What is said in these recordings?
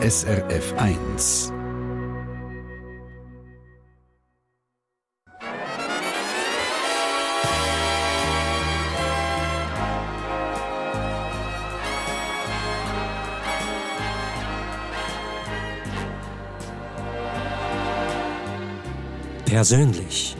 SRF 1. Persönlich.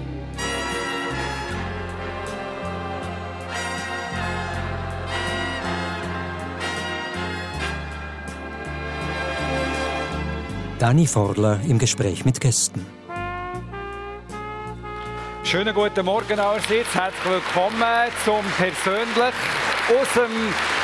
Dani Forler im Gespräch mit Gästen. Schönen guten Morgen allerseits. Herzlich willkommen zum Persönlich aus dem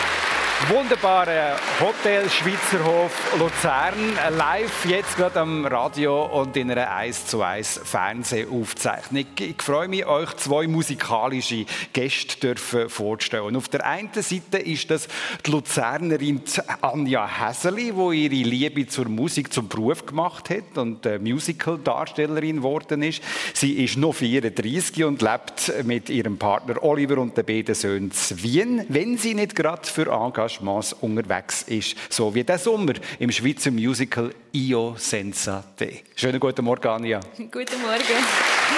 wunderbare Hotel Schweizerhof Luzern. Live jetzt gerade am Radio und in einer 1 zu 1 Fernsehaufzeichnung. Ich freue mich, euch zwei musikalische Gäste dürfen vorzustellen. Auf der einen Seite ist das die Luzernerin Anja Häseli, die ihre Liebe zur Musik zum Beruf gemacht hat und Musical-Darstellerin geworden ist. Sie ist noch 34 und lebt mit ihrem Partner Oliver und den beiden Söhnen in Wien, wenn sie nicht gerade für Engagement Engagements unterwegs ist, so wie der Sommer im Schweizer Musical Io Senza Te. Schönen guten Morgen, Anja. Guten Morgen.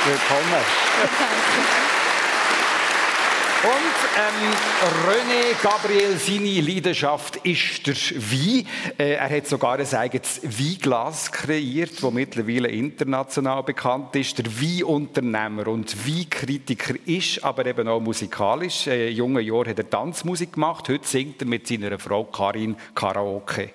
Willkommen. Und ähm, René Gabriel, seine Leidenschaft ist der Wein. Äh, er hat sogar ein eigenes Weinglas kreiert, das mittlerweile international bekannt ist. Der Weinunternehmer und Weinkritiker ist aber eben auch musikalisch. Äh, in jungen Jahren hat er Tanzmusik gemacht. Heute singt er mit seiner Frau Karin Karaoke.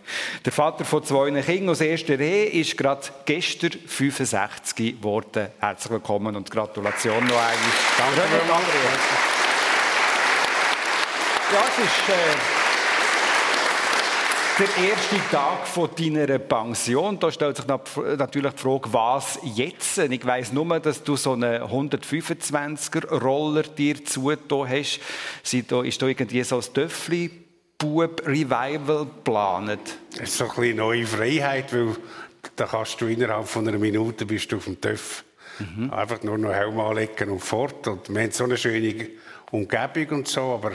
Der Vater von zwei Kindern aus erster Ehe ist gerade gestern 65 geworden. Herzlich willkommen und Gratulation noch einmal. Danke, René Gabriel. Ja, es ist äh, der erste Tag von deiner Pension. Da stellt sich natürlich die Frage, was jetzt? Ich weiss nur, dass du so einen 125er-Roller dir zugetan hast. Ist da irgendwie so ein Töffli? Bub-Revival geplant? Das ist so ein bisschen neue Freiheit, weil da kannst du innerhalb von einer Minute bist du auf dem Töff. Mhm. Einfach nur noch Helm anlegen und fort. Und wir haben so eine schöne Umgebung und so, aber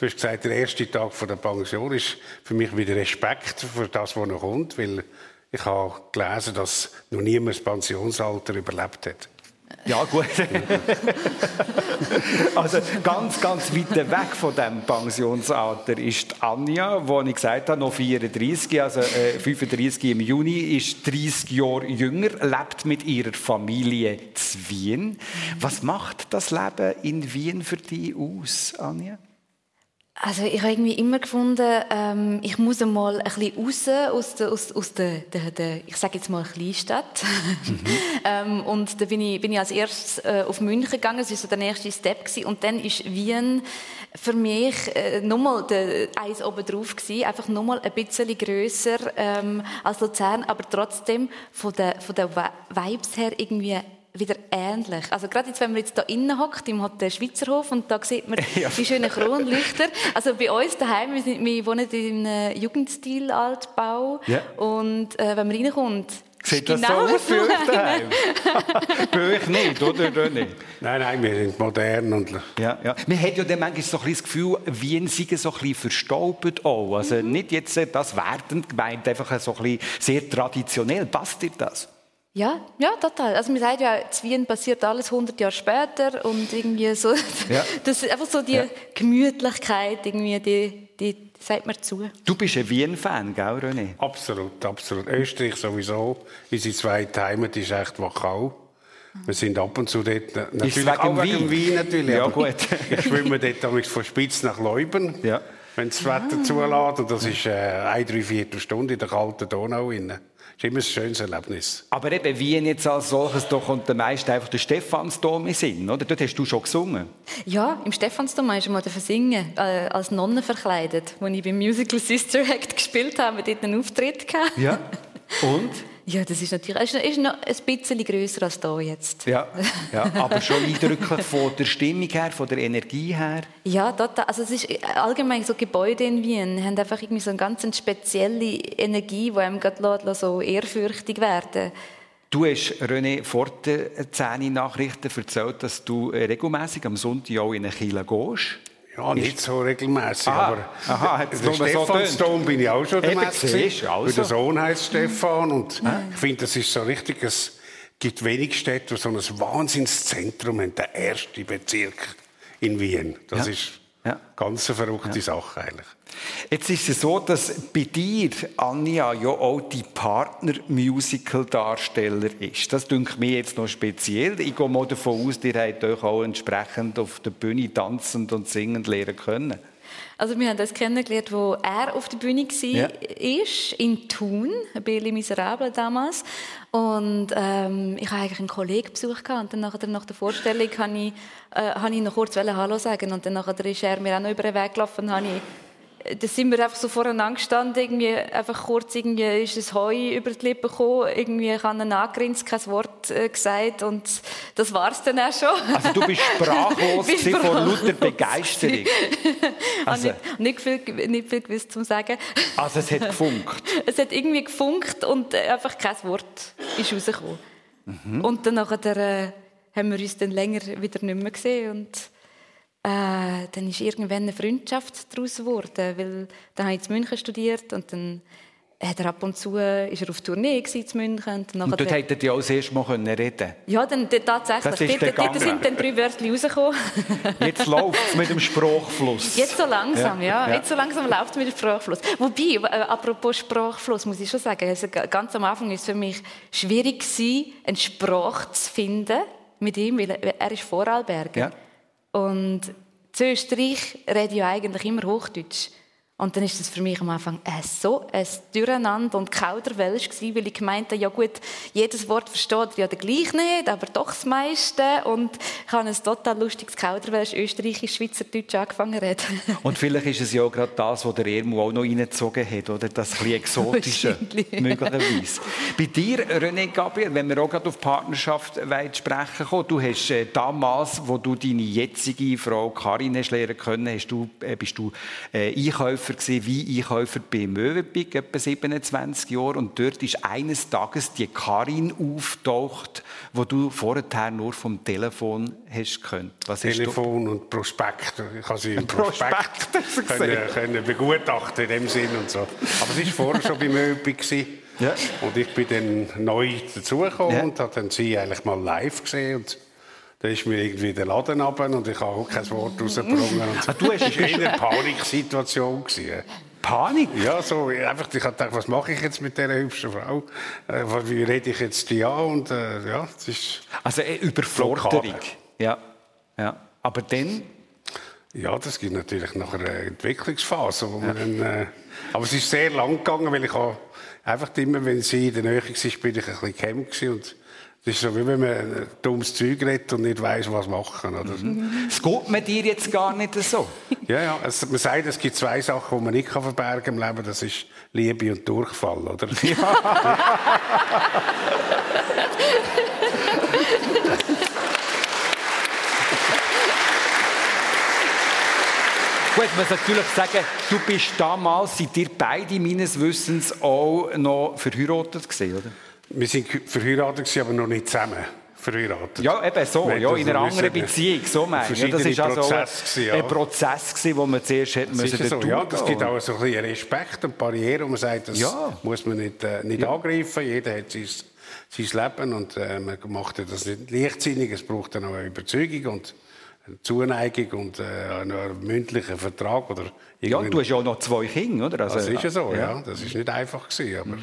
Du hast gesagt, der erste Tag der Pension ist für mich wieder Respekt für das, was noch kommt, weil ich habe gelesen, dass noch niemand das Pensionsalter überlebt hat. Ja, gut. also ganz, ganz weit weg von dem Pensionsalter ist Anja, wo ich gesagt habe, noch 34, also äh, 35 im Juni, ist 30 Jahre jünger, lebt mit ihrer Familie in Wien. Was macht das Leben in Wien für dich aus, Anja? Also ich habe irgendwie immer gefunden, ähm, ich muss einmal ein bisschen raus aus der, aus, aus der, der, der ich sage jetzt mal Kleinstadt. Mhm. ähm, und da bin ich, bin ich als erstes äh, auf München gegangen, das war so der nächste Step gewesen. und dann ist Wien für mich äh, nochmal eins oben drauf gewesen, einfach nochmal ein bisschen grösser ähm, als Luzern, aber trotzdem von der, von der Vibes her irgendwie wieder ähnlich. Also gerade jetzt, wenn man jetzt da innen hockt im Hotel Schweizerhof und da sieht man ja. die schönen Kronleuchter. Also bei uns daheim, wir, sind, wir wohnen in einem Jugendstil-Altbau ja. und äh, wenn man reinkommt, Sieht das genau so aus für euch daheim? bei euch nicht, oder? Nein, nein, wir sind modern. Und ja, ja. Man hat ja dann manchmal so ein das Gefühl, Wien sei so ein bisschen verstaubt auch. Also mhm. nicht jetzt das wertend gemeint, einfach so ein bisschen sehr traditionell. Passt dir das? Ja, ja, total. Also man sagt ja, in Wien passiert alles 100 Jahre später und irgendwie so, ja. das ist einfach so die ja. Gemütlichkeit, irgendwie, die, die sagt mir zu. Du bist ein Wien-Fan, gell, René? Absolut, absolut. Österreich sowieso. Unsere zweite Heimat ist echt Wachau. Wir sind ab und zu dort, natürlich ist auch wegen Wien. Wien natürlich. Ja, gut. ich schwimme dort von Spitz nach Leuben. Ja. Wenn das Wetter ah. zulässt. Und das ist äh, eine Dreiviertelstunde in der kalten Donau. Rein ist immer ein schönes Erlebnis. Aber eben Wien jetzt als solches, da kommt der meiste einfach der Stephansdom in Sinn, oder? Dort hast du schon gesungen. Ja, im Stephansdom hast du mal singen, äh, als Nonne verkleidet, als ich beim Musical Sister Act gespielt habe, dort einen Auftritt gehabt. Ja, und? Ja, das ist natürlich ist noch ein bisschen grösser als da jetzt. Ja, ja, aber schon eindrücklich von der Stimmung her, von der Energie her. Ja, total. Also es ist allgemein so Gebäude in Wien haben einfach irgendwie so eine ganz spezielle Energie, die einem gerade so ehrfürchtig werden. Du hast René vor den 10 Nachrichten erzählt, dass du regelmäßig am Sonntag auch in eine Kirche gehst. Ja, nicht so regelmäßig, aber aha, der nur so Stephansdom bin ich auch schon der gewesen. also. Der Sohn heißt Stefan und ich finde, das ist so richtig, es gibt wenig Städte, die so ein Wahnsinnszentrum haben, der erste Bezirk in Wien. Das Ja. ist Ja. ganz eine verrückte Sache eigentlich. Jetzt ist es so, dass bei dir, Anja, ja auch die Partner-Musical-Darsteller ist. Das dünkt mir jetzt noch speziell. Ich gehe mal davon aus, ihr habt euch auch entsprechend auf der Bühne tanzend und singend lernen können. Also wir haben das kennengelernt, wo er auf der Bühne war, Ja. ist, in Thun, bei Les Miserables damals. Und ähm, ich habe eigentlich einen Kollegen besucht gehabt. und dann nachher, nach der Vorstellung habe ich, äh, habe ich noch kurz Hallo sagen und dann nachher ist er mir auch noch über den Weg gelaufen und habe ich da sind wir einfach so voreinander gestanden, irgendwie einfach kurz irgendwie ist das Heu über die Lippen gekommen, irgendwie ich habe ihn angegrinst, kein Wort äh, gesagt und das war es dann auch schon. Also du bist sprachlos Bin gewesen vor lauter sprachlos Begeisterung. Also, Also- nicht, nicht, viel, nicht viel gewusst zum Sagen. Also es hat gefunkt. Es hat irgendwie gefunkt und äh, einfach kein Wort ist rausgekommen. Mhm. Und dann nachher, äh, haben wir uns dann länger wieder nicht mehr gesehen und äh, dann ist irgendwann eine Freundschaft daraus geworden, weil dann habe ich in München studiert und dann hat er ab und zu ist er auf Tournee in München und Und dort hättet ihr auch das erste Mal können reden ja, dann, tatsächlich. Das ist Dort, sind dann drei Wörter rausgekommen. Jetzt läuft es mit dem Sprachfluss. Jetzt so langsam, ja. Ja. Jetzt so langsam läuft es mit dem Sprachfluss. Wobei, äh, apropos Sprachfluss, muss ich schon sagen, also ga- ganz am Anfang ist es für mich schwierig gewesen, eine Sprache zu finden mit ihm, weil er er ist Vorarlberger. Ja. Und zu Österreich rede ich eigentlich immer Hochdeutsch. Und dann ist das für mich am Anfang äh, so ein Durcheinander und Kauderwelsch gewesen, weil ich gemeint habe, ja gut, jedes Wort versteht er ja gleich nicht, aber doch das meiste. Und ich habe ein total lustiges Kauderwelsch, österreichisch, schweizerdeutsch angefangen zu reden. Und vielleicht ist es ja auch gerade das, was der Ermo auch noch reingezogen hat, oder? Das ein Exotische, möglicherweise. Bei dir, René Gabriel, wenn wir auch gerade auf Partnerschaft sprechen kommen, du hast äh, damals, wo du deine jetzige Frau Karin hast lernen können, hast du, äh, bist du äh, Einkäufer gewesen, wie Einkäufer bei Möwenpick, etwa 27 Jahre, und dort ist eines Tages die Karin auftaucht, wo du vorher nur vom Telefon hast können. Was? Telefon und Prospekt. Ich habe sie im Prospekt, Prospekt, können, können begutachten in dem Sinn und so. Aber es war vorher schon bei gewesen. Ja. Und ich bin dann neu dazugekommen Ja. und habe dann sie eigentlich mal live gesehen. Und dann ist mir irgendwie der Laden runter und ich habe auch kein Wort rausgebrungen. Und Ah, du hast- es war eher eine Paniksituation. gewesen. Panik? Ja, so, einfach, ich habe gedacht, was mache ich jetzt mit dieser hübschen Frau? Äh, wie rede ich jetzt die an? Und äh, ja, es ist... Also äh, Überforderung. Ja. ja. Aber dann, Ja, das gibt natürlich nach einer Entwicklungsphase. Wo man dann, äh, aber es ist sehr lang gegangen, weil ich habe einfach immer, wenn sie in der Nähe war, bin ich ein bisschen gehemmt und es ist so, wie wenn man ein dummes Zeug redet und nicht weiß, was machen. Oder? es geht mir dir jetzt gar nicht so. Ja, ja. Es, man sagt, es gibt zwei Sachen, die man nicht kann verbergen im Leben. Das ist Liebe und Durchfall, oder? Gut, man muss natürlich sagen, du bist damals, seid ihr beide meines Wissens auch noch verheiratet gewesen, oder? Wir sind verheiratet, aber noch nicht zusammen verheiratet. Ja, eben so, ja, in einer anderen Beziehung, so meine ich. Ja, das ist also auch ein, ja. ein Prozess gewesen, wo man zuerst hätte müssen ja so, ja, das gibt auch so ein bisschen Respekt und Barrieren, wo man sagt, das Ja. muss man nicht, äh, nicht angreifen. Jeder hat sein, sein Leben und äh, man macht ja das nicht leichtsinnig. Es braucht dann auch eine Überzeugung und Zuneigung und äh, einen mündlichen Vertrag. Oder Ja, du hast ja auch noch zwei Kinder, oder? Also, das ist ja so, ja. Das ist nicht einfach gewesen, aber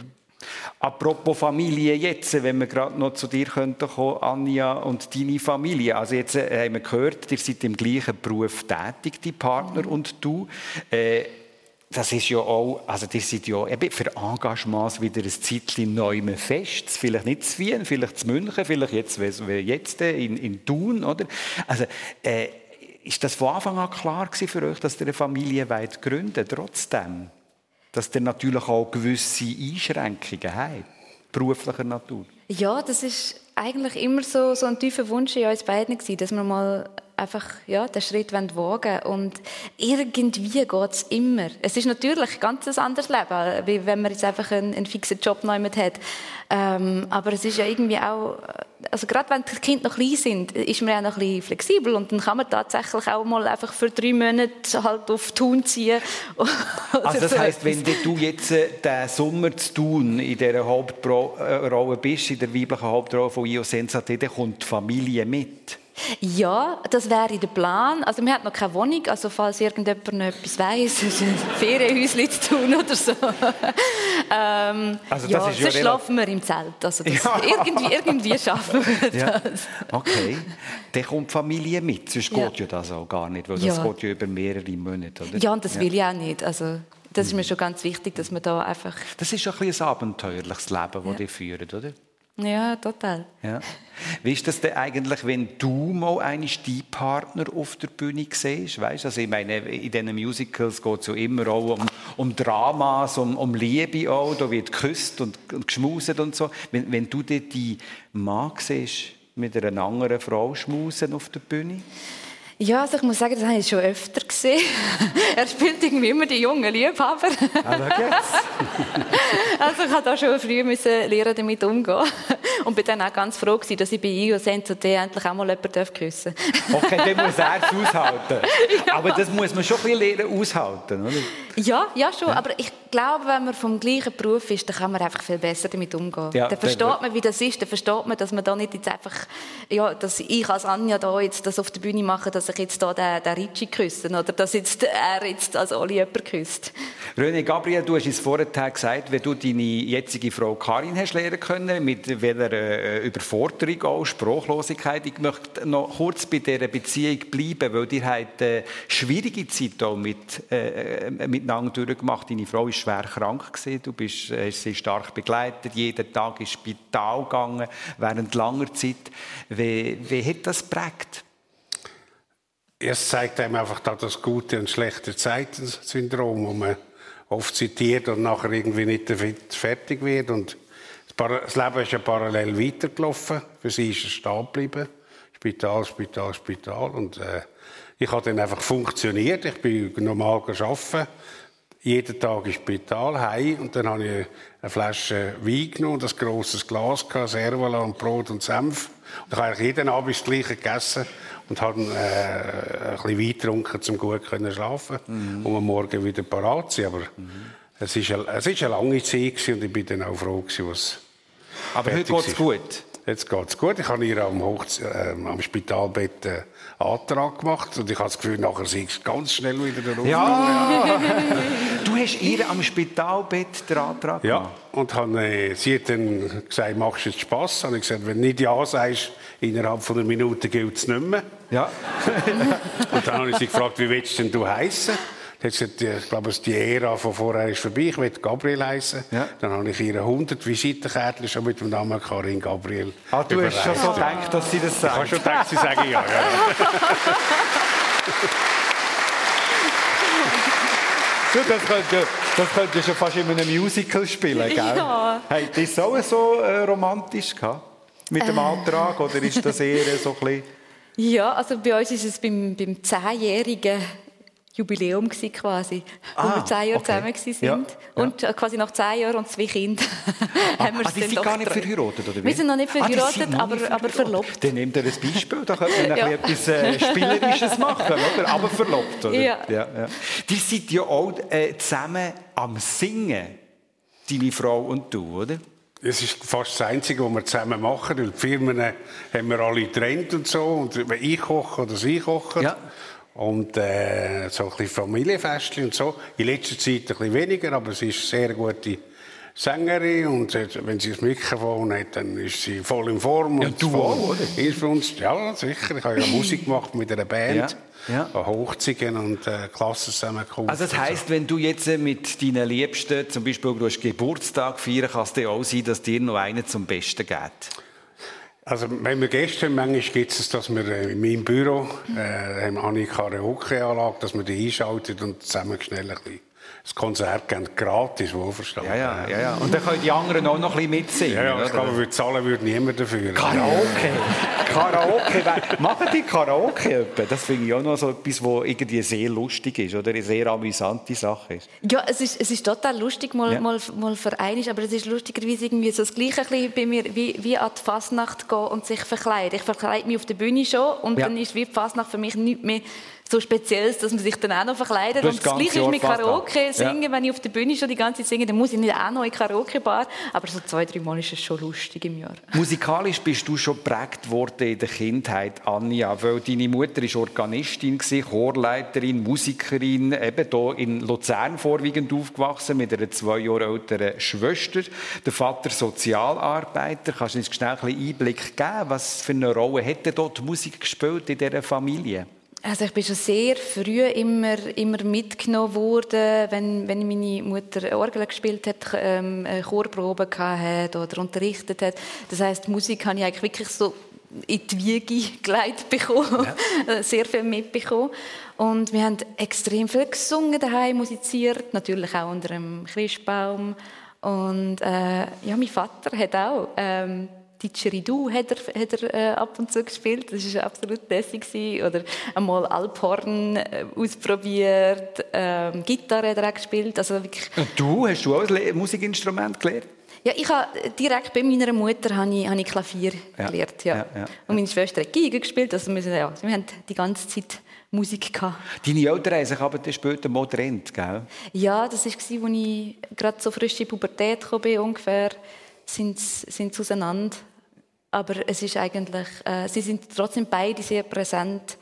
Apropos Familie jetzt, wenn wir gerade noch zu dir könnten kommen, Anja und deine Familie. Also jetzt äh, haben wir gehört, ihr seid im gleichen Beruf tätig, die Partner und du. Äh, das ist ja auch, also ihr seid ja eben für Engagements wieder ein Zeitchen neu fest. Vielleicht nicht zu Wien, vielleicht zu München, vielleicht jetzt, jetzt äh, in, in Thun, oder? Also, äh, ist das von Anfang an klar für euch, dass ihr eine Familie wollt gründen trotzdem? Dass ihr natürlich auch gewisse Einschränkungen habt, beruflicher Natur? Ja, das ist eigentlich immer so, so ein tiefer Wunsch in uns beiden gewesen, dass wir mal einfach ja, den Schritt wagen wollen. Und irgendwie geht es immer. Es ist natürlich ein ganz anderes Leben, wie wenn man jetzt einfach einen, einen fixen Job neu mit hat. Ähm, aber es ist ja irgendwie auch also gerade wenn die Kinder noch klein sind, ist man ja noch ein bisschen flexibel und dann kann man tatsächlich auch mal einfach für drei Monate halt auf Tun ziehen. also das heisst, wenn du jetzt äh, den Sommer zu tun in dieser Hauptrolle bist, in der weiblichen Hauptrolle von Io Sensate, dann kommt die Familie mit? Ja, das wäre der Plan. Also wir haben noch keine Wohnung, also falls irgendjemand noch etwas weiss, ein Ferienhäuschen zu tun oder so. ähm, also ja, sonst ja schlafen wir im Zelt. Also ja. irgendwie, irgendwie schaffen wir das. Ja. Okay, dann kommt die Familie mit, sonst ja. geht ja das auch gar nicht, weil das geht ja über mehrere Monate, oder? Ja, und das will ich auch nicht. Also das ist mir schon ganz wichtig, dass man da einfach... Das ist ein, ein abenteuerliches Leben, das ja. die führen, oder? Ja, total. Ja. Wie ist das denn eigentlich, wenn du mal einen Partner auf der Bühne siehst? Weißt, also ich meine, in diesen Musicals geht es ja immer auch um, um Dramas, um, um Liebe auch. Da wird geküsst und, und geschmuset und so. Wenn, wenn du dir die Mann siehst, mit einer anderen Frau schmusen auf der Bühne? Ja, also ich muss sagen, das habe ich schon öfter gesehen. er spielt irgendwie immer die jungen Liebhaber. Ah, also ich musste auch schon früh müssen lernen, damit umzugehen. Und bin dann auch ganz froh gewesen, dass ich bei IO Senso endlich auch mal jemanden küssen darf. Okay, dann muss er es aushalten. Ja. Aber das muss man schon ein bisschen lernen aushalten, oder? Ja, ja schon. Ja. Aber ich glaube, wenn man vom gleichen Beruf ist, dann kann man einfach viel besser damit umgehen. Ja, dann versteht man, wie das ist. Dann versteht man, dass man da nicht jetzt einfach, ja, dass ich als Anja da jetzt das auf der Bühne mache, dass ich jetzt da den, den Ricci küsse oder dass jetzt er jetzt als Oli jemanden küsst. René Gabriel, du hast es vorher gesagt, wenn du deine jetzige Frau Karin hast lernen können, mit welcher äh, Überforderung auch, Sprachlosigkeit. Ich möchte noch kurz bei dieser Beziehung bleiben, weil ihr habt eine schwierige Zeit auch mit, äh, äh miteinander durchgemacht. Deine Frau war schwer krank gewesen. Du bist, äh, sie stark begleitet, jeden Tag ins Spital gegangen, während langer Zeit. Wie, wie hat das geprägt? Es zeigt einem einfach das gute und schlechte Zeiten-Syndrom, wo man oft zitiert und nachher irgendwie nicht fertig wird. Und das Leben ist ja parallel weitergelaufen. Für sie ist es stehen geblieben. Spital, Spital, Spital. Und äh, ich habe dann einfach funktioniert. Ich bin normal arbeiten. Jeden Tag ins Spital, heim. Und dann habe ich eine Flasche Wein genommen, ein grosses Glas, Servola und Brot und Senf. Und ich habe jeden Abend das Gleiche gegessen und habe äh, ein bisschen Wein getrunken, um gut zu schlafen mhm. um am Morgen wieder parat zu sein. Aber mhm. es war eine, eine lange Zeit und ich bin dann auch froh, was Aber heute geht es gut? Jetzt geht es gut. Ich habe ihr am, Hochze äh, am Spitalbett einen Antrag gemacht und ich habe das Gefühl, nachher sei es ganz schnell wieder da Ja! du hast ihr am Spitalbett den Antrag? Ja, und habe, äh, sie hat dann gesagt, machst du jetzt Spass? Und ich gesagt, wenn du nicht Ja sagst, innerhalb von einer Minute gilt es nicht mehr. Ja. und dann habe ich sie gefragt, wie willst denn du heißen? Jetzt, ich glaube, die Ära von vorher ist vorbei. Ich will Gabriel heißen. Ja. Dann habe ich ihr 100 Visitenkärtchen schon mit dem Namen Karin Gabriel. Ah, du hast schon so gedacht, dass sie das sagt? Ich habe schon gedacht, sie sagen ja. ja. Du, das könnte, das könnte schon fast in einem Musical spielen, gell? Ja. Hey, das so so äh, romantisch gehabt? Mit dem äh. Antrag? Oder ist das eher so ein bisschen... Ja, also bei uns ist es beim, beim 10-jährigen Jubiläum quasi, ah, wo wir zehn Jahre okay. zusammen waren. Ja, und ja. quasi nach zehn Jahren und zwei Kindern ah, haben wir ah, sind gar nicht verheiratet, oder wie? Wir sind noch nicht ah, verheiratet, ah, aber, nicht aber verlobt. Dann nehmt ihr ein Beispiel, da könnte man ja. etwas äh, Spielerisches machen, oder? aber verlobt, oder? Ja. ja, ja. Die seid ja auch äh, zusammen am Singen, deine Frau und du, oder? Es ist fast das Einzige, was wir zusammen machen. Weil die Firmen haben wir alle getrennt und so. Und wenn ich koche oder sie kochen. Ja. Und äh, so ein bisschen Familienfestchen und so. In letzter Zeit ein bisschen weniger, aber sie ist eine sehr gute Sängerin und wenn sie das Mikrofon hat, dann ist sie voll in Form. Ja, du auch, oder? Ist ja, sicher. Ich habe ja Musik gemacht mit einer Band. Ja. Ja. Hochzeiten und äh, Klassen zusammengekommen. Also das heisst, wenn du jetzt mit deinen Liebsten, zum Beispiel du hast Geburtstag feiern, kann es dir auch sein, dass dir noch einen zum Besten geht? Also wenn wir gestern, manchmal gibt es, dass wir äh, in meinem Büro äh, haben eine Karaoke-Anlage, dass wir die einschalten und zusammen schnell ein bisschen das Konzert geben, gratis, wohlverstanden. Ja, ja, ja, ja. Und dann können die anderen auch noch ein bisschen mitsingen. Ja, ja, ich glaube, würde zahlen würde niemand dafür. Karaoke. Karaoke. Machen die Karaoke etwa? Das finde ich auch noch so etwas, was irgendwie sehr lustig ist oder eine sehr amüsante Sache ist. Ja, es ist, es ist total lustig, mal, ja. mal, mal für einmal, aber es ist lustigerweise irgendwie so das Gleiche bei mir, wie, wie an die Fasnacht gehen und sich verkleiden. Ich verkleide mich auf der Bühne schon und ja. dann ist wie die Fasnacht für mich nicht mehr so Spezielles, dass man sich dann auch noch verkleidet. Und das Gleiche ist mit Karaoke singen. Ja. Wenn ich auf der Bühne schon die ganze Zeit singe, dann muss ich nicht auch noch in Karaoke-Bar. Aber so zwei, drei Mal ist es schon lustig im Jahr. Musikalisch bist du schon geprägt worden in der Kindheit, Anja, weil deine Mutter ist Organistin, Chorleiterin, Musikerin, eben hier in Luzern vorwiegend aufgewachsen, mit einer zwei Jahre älteren Schwester. Der Vater Sozialarbeiter. Kannst du uns schnell ein bisschen Einblick geben, was für eine Rolle hat dort die Musik gespielt in dieser Familie? Also ich bin schon sehr früh immer, immer mitgenommen worden, wenn, wenn meine Mutter Orgel gespielt hat, ähm, Chorproben hatte oder unterrichtet hat. Das heißt, Musik habe ich eigentlich wirklich so in die Wiege geleitet bekommen, ja. sehr viel mitbekommen. Und wir haben extrem viel gesungen daheim, musiziert, natürlich auch unter einem Christbaum. Und äh, ja, mein Vater hat auch ähm, Didgeridoo hat er, hat er äh, ab und zu gespielt. Das war absolut lässig. Oder einmal Alphorn äh, ausprobiert. Ähm, Gitarre hat er auch gespielt. Also wirklich. Und du? Hast du auch ein Musikinstrument gelernt? Ja, ich habe direkt bei meiner Mutter habe ich, habe ich Klavier ja. gelernt. Ja. Ja, ja. Und meine Schwester hat Geige gespielt. Also wir, ja, wir haben die ganze Zeit Musik gehabt. Deine Eltern haben sich aber später mal getrennt, gell? Ja, das war, als ich gerade so frisch in die Pubertät kam, ungefähr sind, sind sie auseinander. Aber es ist eigentlich, äh, sie sind trotzdem beide sehr präsent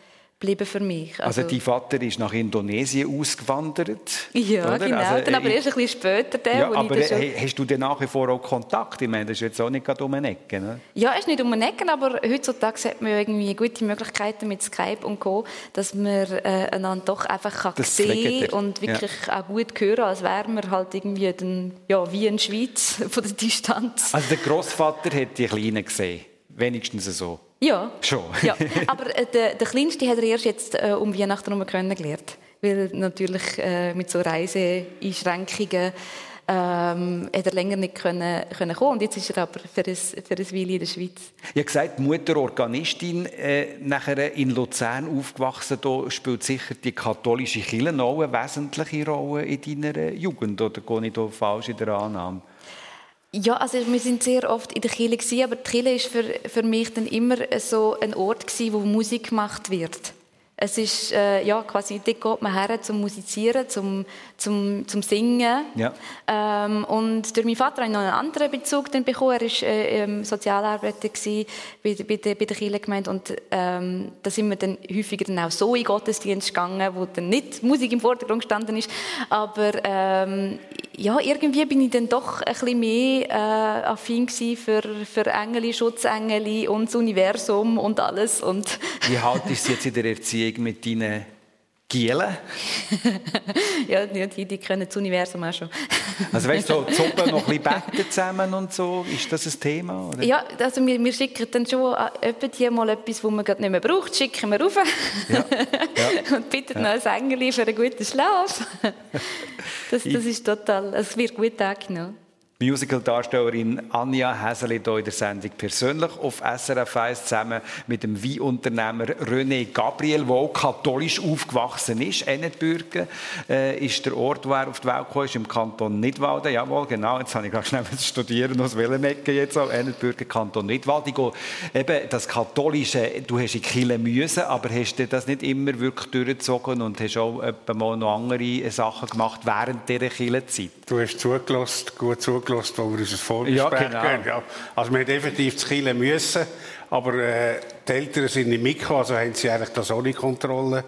geblieben für mich. Also, also dein Vater ist nach Indonesien ausgewandert? Ja, oder? genau. Also, dann aber erst ein bisschen später. Der, ja, aber schon... hast du denn nach wie vor auch Kontakt? Ich meine, das ist jetzt auch nicht um eine Ecke, ne? Ja, es ist nicht um eine Ecke, aber heutzutage hat man ja irgendwie gute Möglichkeiten mit Skype und Co., dass man äh, einander doch einfach kann sehen und wirklich ja. auch gut hören, als wäre man halt irgendwie dann, ja, wie in der Schweiz von der Distanz. Also der Großvater hat die Kleinen gesehen, wenigstens so? Ja. Schon? ja. Aber äh, der, der Kleinste hat er erst jetzt äh, um Weihnachten herum kennengelernt. Weil natürlich äh, mit so Reiseeinschränkungen ähm, hat er länger nicht können, können kommen. Und jetzt ist er aber für ein, für ein Weile in der Schweiz. Ich habe gesagt, Mutter Organistin, äh, nachher in Luzern aufgewachsen. Da spielt sicher die katholische Kirche noch eine wesentliche Rolle in deiner Jugend. Oder gehe ich da falsch in der Annahme? Ja, also wir sind sehr oft in der Kirche aber die Kirche ist für, für mich dann immer so ein Ort gewesen, wo Musik gemacht wird. Es ist äh, ja quasi dort geht man her zum Musizieren, zum, zum, zum Singen. Ja. Ähm, und durch meinen Vater habe ich noch einen anderen Bezug dann bekommen. Er war äh, ähm, Sozialarbeiter bei, bei, der, bei der Kirchengemeinde und ähm, da sind wir dann häufiger dann auch so in Gottesdienst gegangen, wo dann nicht Musik im Vordergrund gestanden ist, aber ähm, ja, irgendwie bin ich dann doch ein bisschen mehr äh, affin für, für Engel, Schutzengel und das Universum und alles. Und Wie haltest du jetzt in der Erziehung mit deinen Gielen? ja, die, die können das Universum auch schon. also weißt du, so Zuppen noch ein bisschen zusammen und so, ist das ein Thema? Oder? Ja, also wir, wir schicken dann schon die mal etwas, was man gerade nicht mehr braucht, schicken wir rauf. Ja. Ja. und bitten ja. noch ein Engel für einen guten Schlaf. das, das ist total, es wird gut angenommen. Musical-Darstellerin Anja Häseli hier in der Sendung persönlich auf SRF 1 zusammen mit dem Weinunternehmer René Gabriel, der auch katholisch aufgewachsen ist. Ennetbürgen äh, ist der Ort, wo er auf die Welt kam, ist im Kanton Nidwalden. Jawohl, genau. Jetzt habe ich gerade schnell studieren, aus welchem Ecke jetzt auch. Ennetbürgen, Kanton Nidwalden. Eben das Katholische, du hast in Kille müssen, aber hast du das nicht immer wirklich durchgezogen und hast auch mal noch andere Sachen gemacht während dieser Kille-Zeit? Du hast zugelassen, gut zugelassen zugelassen, wo wir unser Vorgespräch ja, genau. Ja. Also wir hätten definitiv zu Kiel müssen, aber äh, die Eltern sind nicht mitgekommen, also haben sie eigentlich das ohne Kontrolle.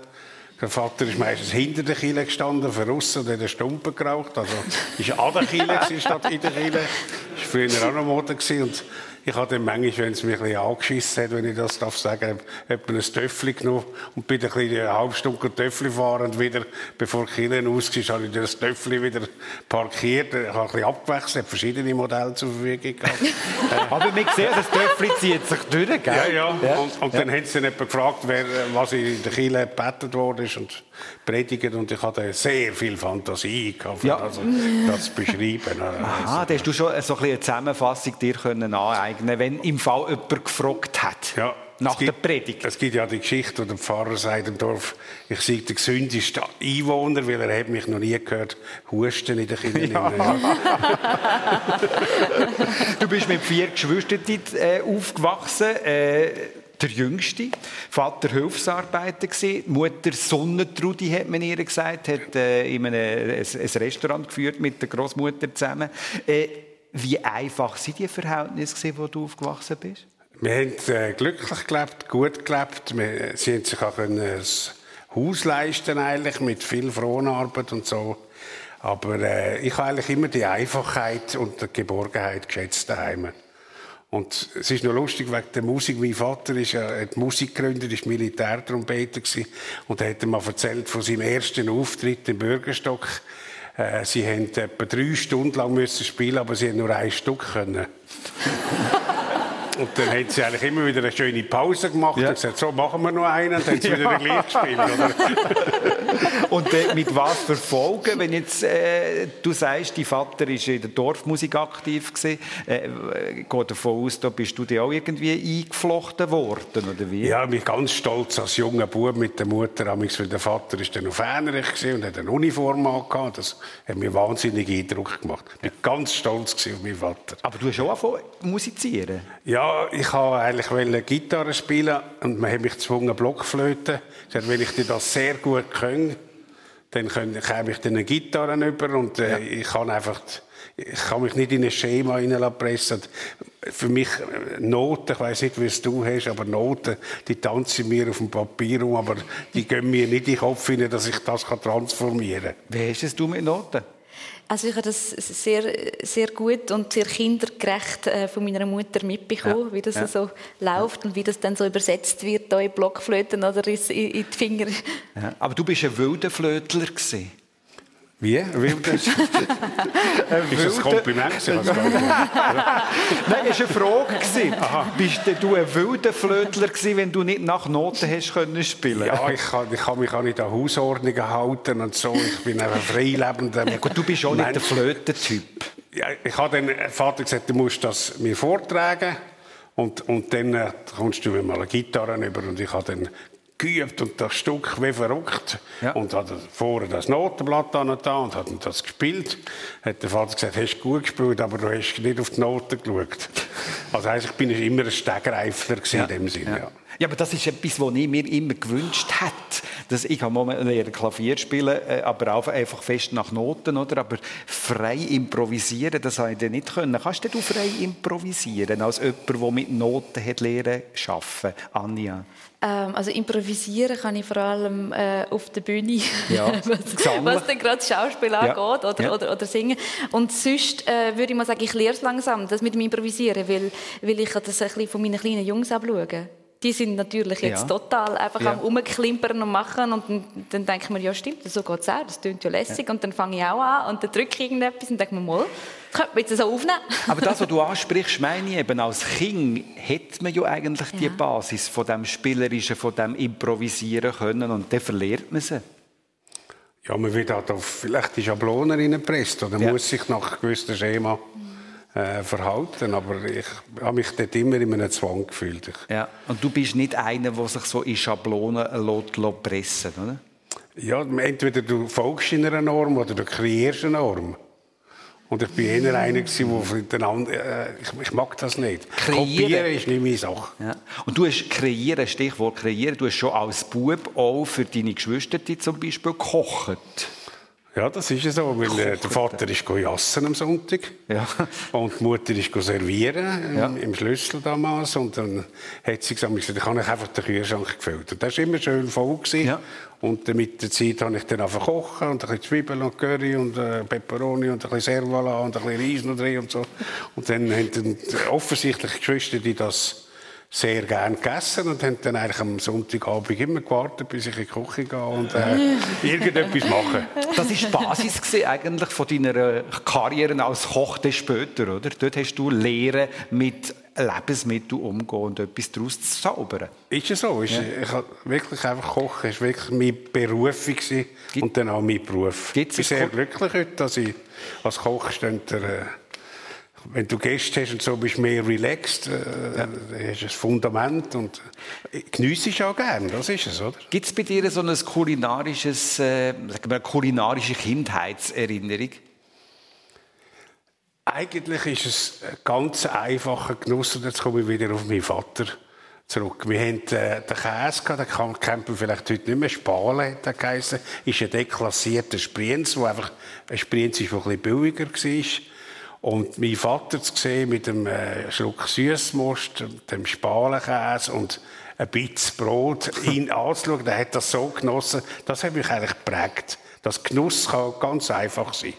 Der Vater ist meistens hinter der Kille gestanden, außen und hat den Stumpen geraucht. Also ist an der Kille statt in der Kille. Das war früher auch noch Mode. Und ich habe dann manchmal, wenn es mich ein bisschen angeschissen hat, wenn ich das darf sagen, etwa ein Töffel genommen und bin ein bisschen eine halbe Stunde Töffel fahren und wieder, bevor die Kinder aus war, habe ich das Töffel wieder parkiert. Ich habe ein bisschen abgewechselt, verschiedene Modelle zur Verfügung gehabt. Aber man sieht, das Töffel zieht sich durch, gell? Ja, ja. ja. Und, und ja. dann haben sie dann gefragt, wer, was in der Kirche gebettet worden ist und predigt. Und ich hatte sehr viel Fantasie gehabt, ja. also, das zu beschreiben. Aha, da hast du schon so ein eine Zusammenfassung dir können aneignen wenn im Fall jemand gefragt hat. Ja. Nach gibt, der Predigt. Es gibt ja die Geschichte, wo der Pfarrer sagt im Dorf, ich sei der gesündeste Einwohner, weil er hat mich noch nie gehört husten in der Kinder. Ja. du bist mit vier Geschwistern äh, aufgewachsen. Äh, der Jüngste, Vater Hilfsarbeiter gewesen, Mutter Sonnentrudi hat man ihr gesagt, hat äh, in einem, ein, ein, Restaurant geführt mit der Großmutter zusammen. Äh, wie einfach sind die Verhältnisse gewesen, wo du aufgewachsen bist? Wir haben äh, glücklich gelebt, gut gelebt. Wir, sie haben sich auch ein Haus leisten eigentlich mit viel Fronarbeit und so. Aber äh, ich habe eigentlich immer die Einfachheit und die Geborgenheit geschätzt daheim. Und es ist noch lustig wegen der Musik. Mein Vater ist ja, hat Musik gegründet, ist Militärtrompeter gewesen. Und er hat mir mal erzählt von seinem ersten Auftritt im Bürgerstock. Äh, sie haben etwa drei Stunden lang müssen spielen, aber sie haben nur ein Stück können. Und dann haben sie eigentlich immer wieder eine schöne Pause gemacht ja. und gesagt, so machen wir noch einen, und dann haben sie ja. wieder gleich gespielt. Und äh, mit was verfolgen, wenn jetzt äh, du sagst, dein Vater ist in der Dorfmusik aktiv gewesen, äh, geht davon aus, da bist du dir auch irgendwie eingeflochten worden, oder wie? Ja, ich bin ganz stolz als junger Bub mit der Mutter, weil der Vater ist dann noch Fähnerich und hat eine Uniform angehabt. Das hat mir wahnsinnig Eindruck gemacht. Ich bin ganz stolz auf meinen Vater. Aber du hast auch angefangen musizieren? Ja, ich wollte eigentlich Gitarre spielen und man hat mich gezwungen, Blockflöte. Ich sagte, wenn ich das sehr gut kann, dann käme ich dann eine Gitarre über und äh, ja. ich kann einfach, ich kann mich nicht in ein Schema reinpressen. Für mich Noten, ich weiß nicht, wie es du hast, aber Noten, die tanzen mir auf dem Papier um, aber die gehen mir nicht in den Kopf hinein, dass ich das transformieren kann. Wie hast du mit Noten? Also ich habe das sehr, sehr gut und sehr kindergerecht äh, von meiner Mutter mitbekommen, ja. wie das ja. so läuft und wie das dann so übersetzt wird in Blockflöten oder in, die Finger. Ja. Aber du bist ein wilder Flötler gewesen. Wie? Wilder? ist das ein Kompliment? Nein, es war eine Frage. Aha. Bist du ein wilder Flötler gewesen, wenn du nicht nach Noten hast können spielen? Ja, ich kann, ich kann mich auch nicht an Hausordnungen halten und so. Ich bin ein freilebender ja, gut, Du bist auch nicht der Flötentyp. Ja, ich habe dann Vater gesagt, du musst das mir vortragen. Und, und dann äh, kommst du mir mal eine Gitarre über und ich habe dann geübt und das Stück wie verrückt. Ja. Und hat vorher das Notenblatt da und hat das gespielt. Hat der Vater gesagt, hast du gut gespielt, aber du hast nicht auf die Noten geschaut. Also heisst, ich bin immer ein Stegreifler ja. in dem Sinne. Ja. Ja, aber das ist etwas, was ich mir immer gewünscht hätte. Dass ich habe momentan Klavier spielen, äh, aber auch einfach fest nach Noten, oder? Aber frei improvisieren, das habe ich dann nicht können. Kannst du frei improvisieren als jemand, der mit Noten hat lernen arbeiten, Anja? Ähm, also improvisieren kann ich vor allem äh, auf der Bühne, ja. was, was dann gerade das Schauspiel ja. angeht oder, ja. oder, oder, singen. Und sonst äh, würde ich mal sagen, ich lerne es langsam, das mit dem Improvisieren, weil, weil ich das ein bisschen von meinen kleinen Jungs abschaue die sind natürlich jetzt ja. total einfach ja. am Umklimpern und machen und dann, dann denkt man, ja stimmt, so geht es auch, das klingt ja lässig ja. und dann fange ich auch an und dann drücke ich irgendetwas und denke mir, mal, das könnte man jetzt so aufnehmen. Aber das, was du ansprichst, meine ich eben, als Kind hat man ja eigentlich die Basis von dem Spielerischen, von dem Improvisieren können und dann verliert man sie. Ja, man wird halt auf vielleicht die Schablonen reingepresst oder muss sich nach gewissen Schema äh, verhalten. Aber ich habe mich dort immer in einem Zwang gefühlt. Ja. Und du bist nicht einer, der sich so in Schablonen lässt, pressen oder? Ja, entweder du folgst in einer Norm oder du kreierst eine Norm. Und ich war eher einer, der äh, ich, ich mag das nicht. Kreieren. Kopieren ist nicht meine Sache. Ja. Und du hast kreieren, Stichwort kreieren, du hast schon als Bub auch für deine Geschwister zum Beispiel gekocht. Ja, das ist ja so, weil äh, der Vater ist jassen am Sonntag Ja. und die Mutter ist servieren im, Ja. im Schlüssel damals und dann hat sie gesagt, ich habe einfach den Kühlschrank gefüllt. Und das war immer schön voll. Gewesen. Ja. Und mit der Zeit habe ich dann einfach kochen und ein bisschen Zwiebeln und Curry und äh, Peperoni und ein bisschen Servala und ein bisschen Reis noch drin und so. Und dann haben dann offensichtlich die Geschwister, die das sehr gern gegessen und haben dann eigentlich am Sonntagabend immer gewartet, bis ich in die Küche gehe und äh, irgendetwas mache. Das war die Basis eigentlich von deiner Karriere als Koch dann später, oder? Dort hast du Lehren mit Lebensmitteln umgehen und etwas daraus zu zaubern. Ist es so? Ist, Ich habe wirklich einfach kochen. Es war wirklich meine Berufung und dann auch mein Beruf. Gibt's ich bin sehr Ko- glücklich heute, dass ich als Koch äh, wenn du Gäste hast und so, bist du mehr relaxed. Äh, Du hast ein Fundament und äh, ich auch gerne. Das ist es, oder? Gibt es bei dir so ein kulinarisches, äh, sagen wir, eine kulinarische Kindheitserinnerung? Eigentlich ist es ein ganz einfacher Genuss und jetzt komme ich wieder auf meinen Vater zurück. Wir haben äh, den Käse gehabt, den kann- man vielleicht heute nicht mehr, Spalen hat er geheissen. Ist ein deklassierter Sprienz, der einfach ein Sprienz ist, der ein bisschen billiger war. Und mein Vater zu sehen mit einem äh, Schluck Süßmost, dem Spalenkäse und ein bisschen Brot, ihn anzuschauen, der hat das so genossen, das hat mich eigentlich geprägt. Das Genuss kann ganz einfach sein.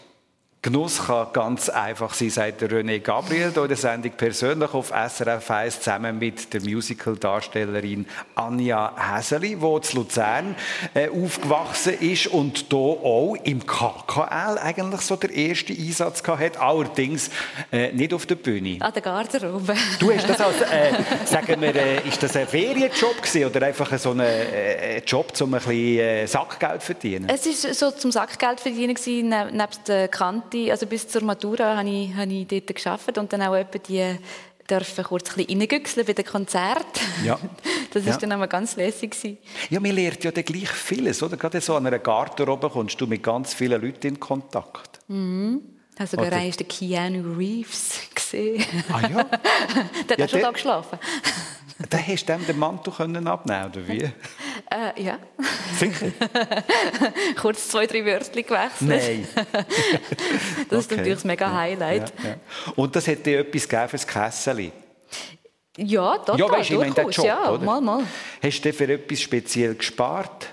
Genuss kann ganz einfach sein, sagt René Gabriel, hier in der Sendung persönlich auf SRF 1 zusammen mit der Musical-Darstellerin Anja Häseli, die zu Luzern äh, aufgewachsen ist und hier auch im KKL eigentlich so der erste Einsatz gehabt hat, allerdings äh, nicht auf der Bühne. An der Garderobe. Du hast das als, äh, sagen wir, äh, ist das ein Ferienjob gewesen oder einfach so ein äh, Job, um ein bisschen äh, Sackgeld zu verdienen? Es war so zum Sackgeld verdienen, gewesen, neb- nebst der Kante. Also bis zur Matura habe ich, habe ich dort gearbeitet und dann auch etwa die dürfen kurz ein bisschen bei den Konzerten. Ja. Das war Ja. dann einmal ganz lässig. gewesen. Ja, man lernt ja dann gleich vieles, oder? Gerade so an einer Garderobe kommst du mit ganz vielen Leuten in Kontakt. Ich habe sogar einmal den Keanu Reeves gesehen. Ah ja? der hat Ja, auch schon der- da geschlafen. Da hast du dem den Mantel können abnehmen oder wie? Äh, ja. Sicher? Kurz zwei, drei Wörter gewechselt. Nein. Das ist Okay. natürlich das mega Highlight. Ja, ja. Und das dir etwas gegeben fürs Kessel? Ja, total, Ja, weißt ich meine. Job, ja, oder? mal, mal. Hast du für etwas speziell gespart?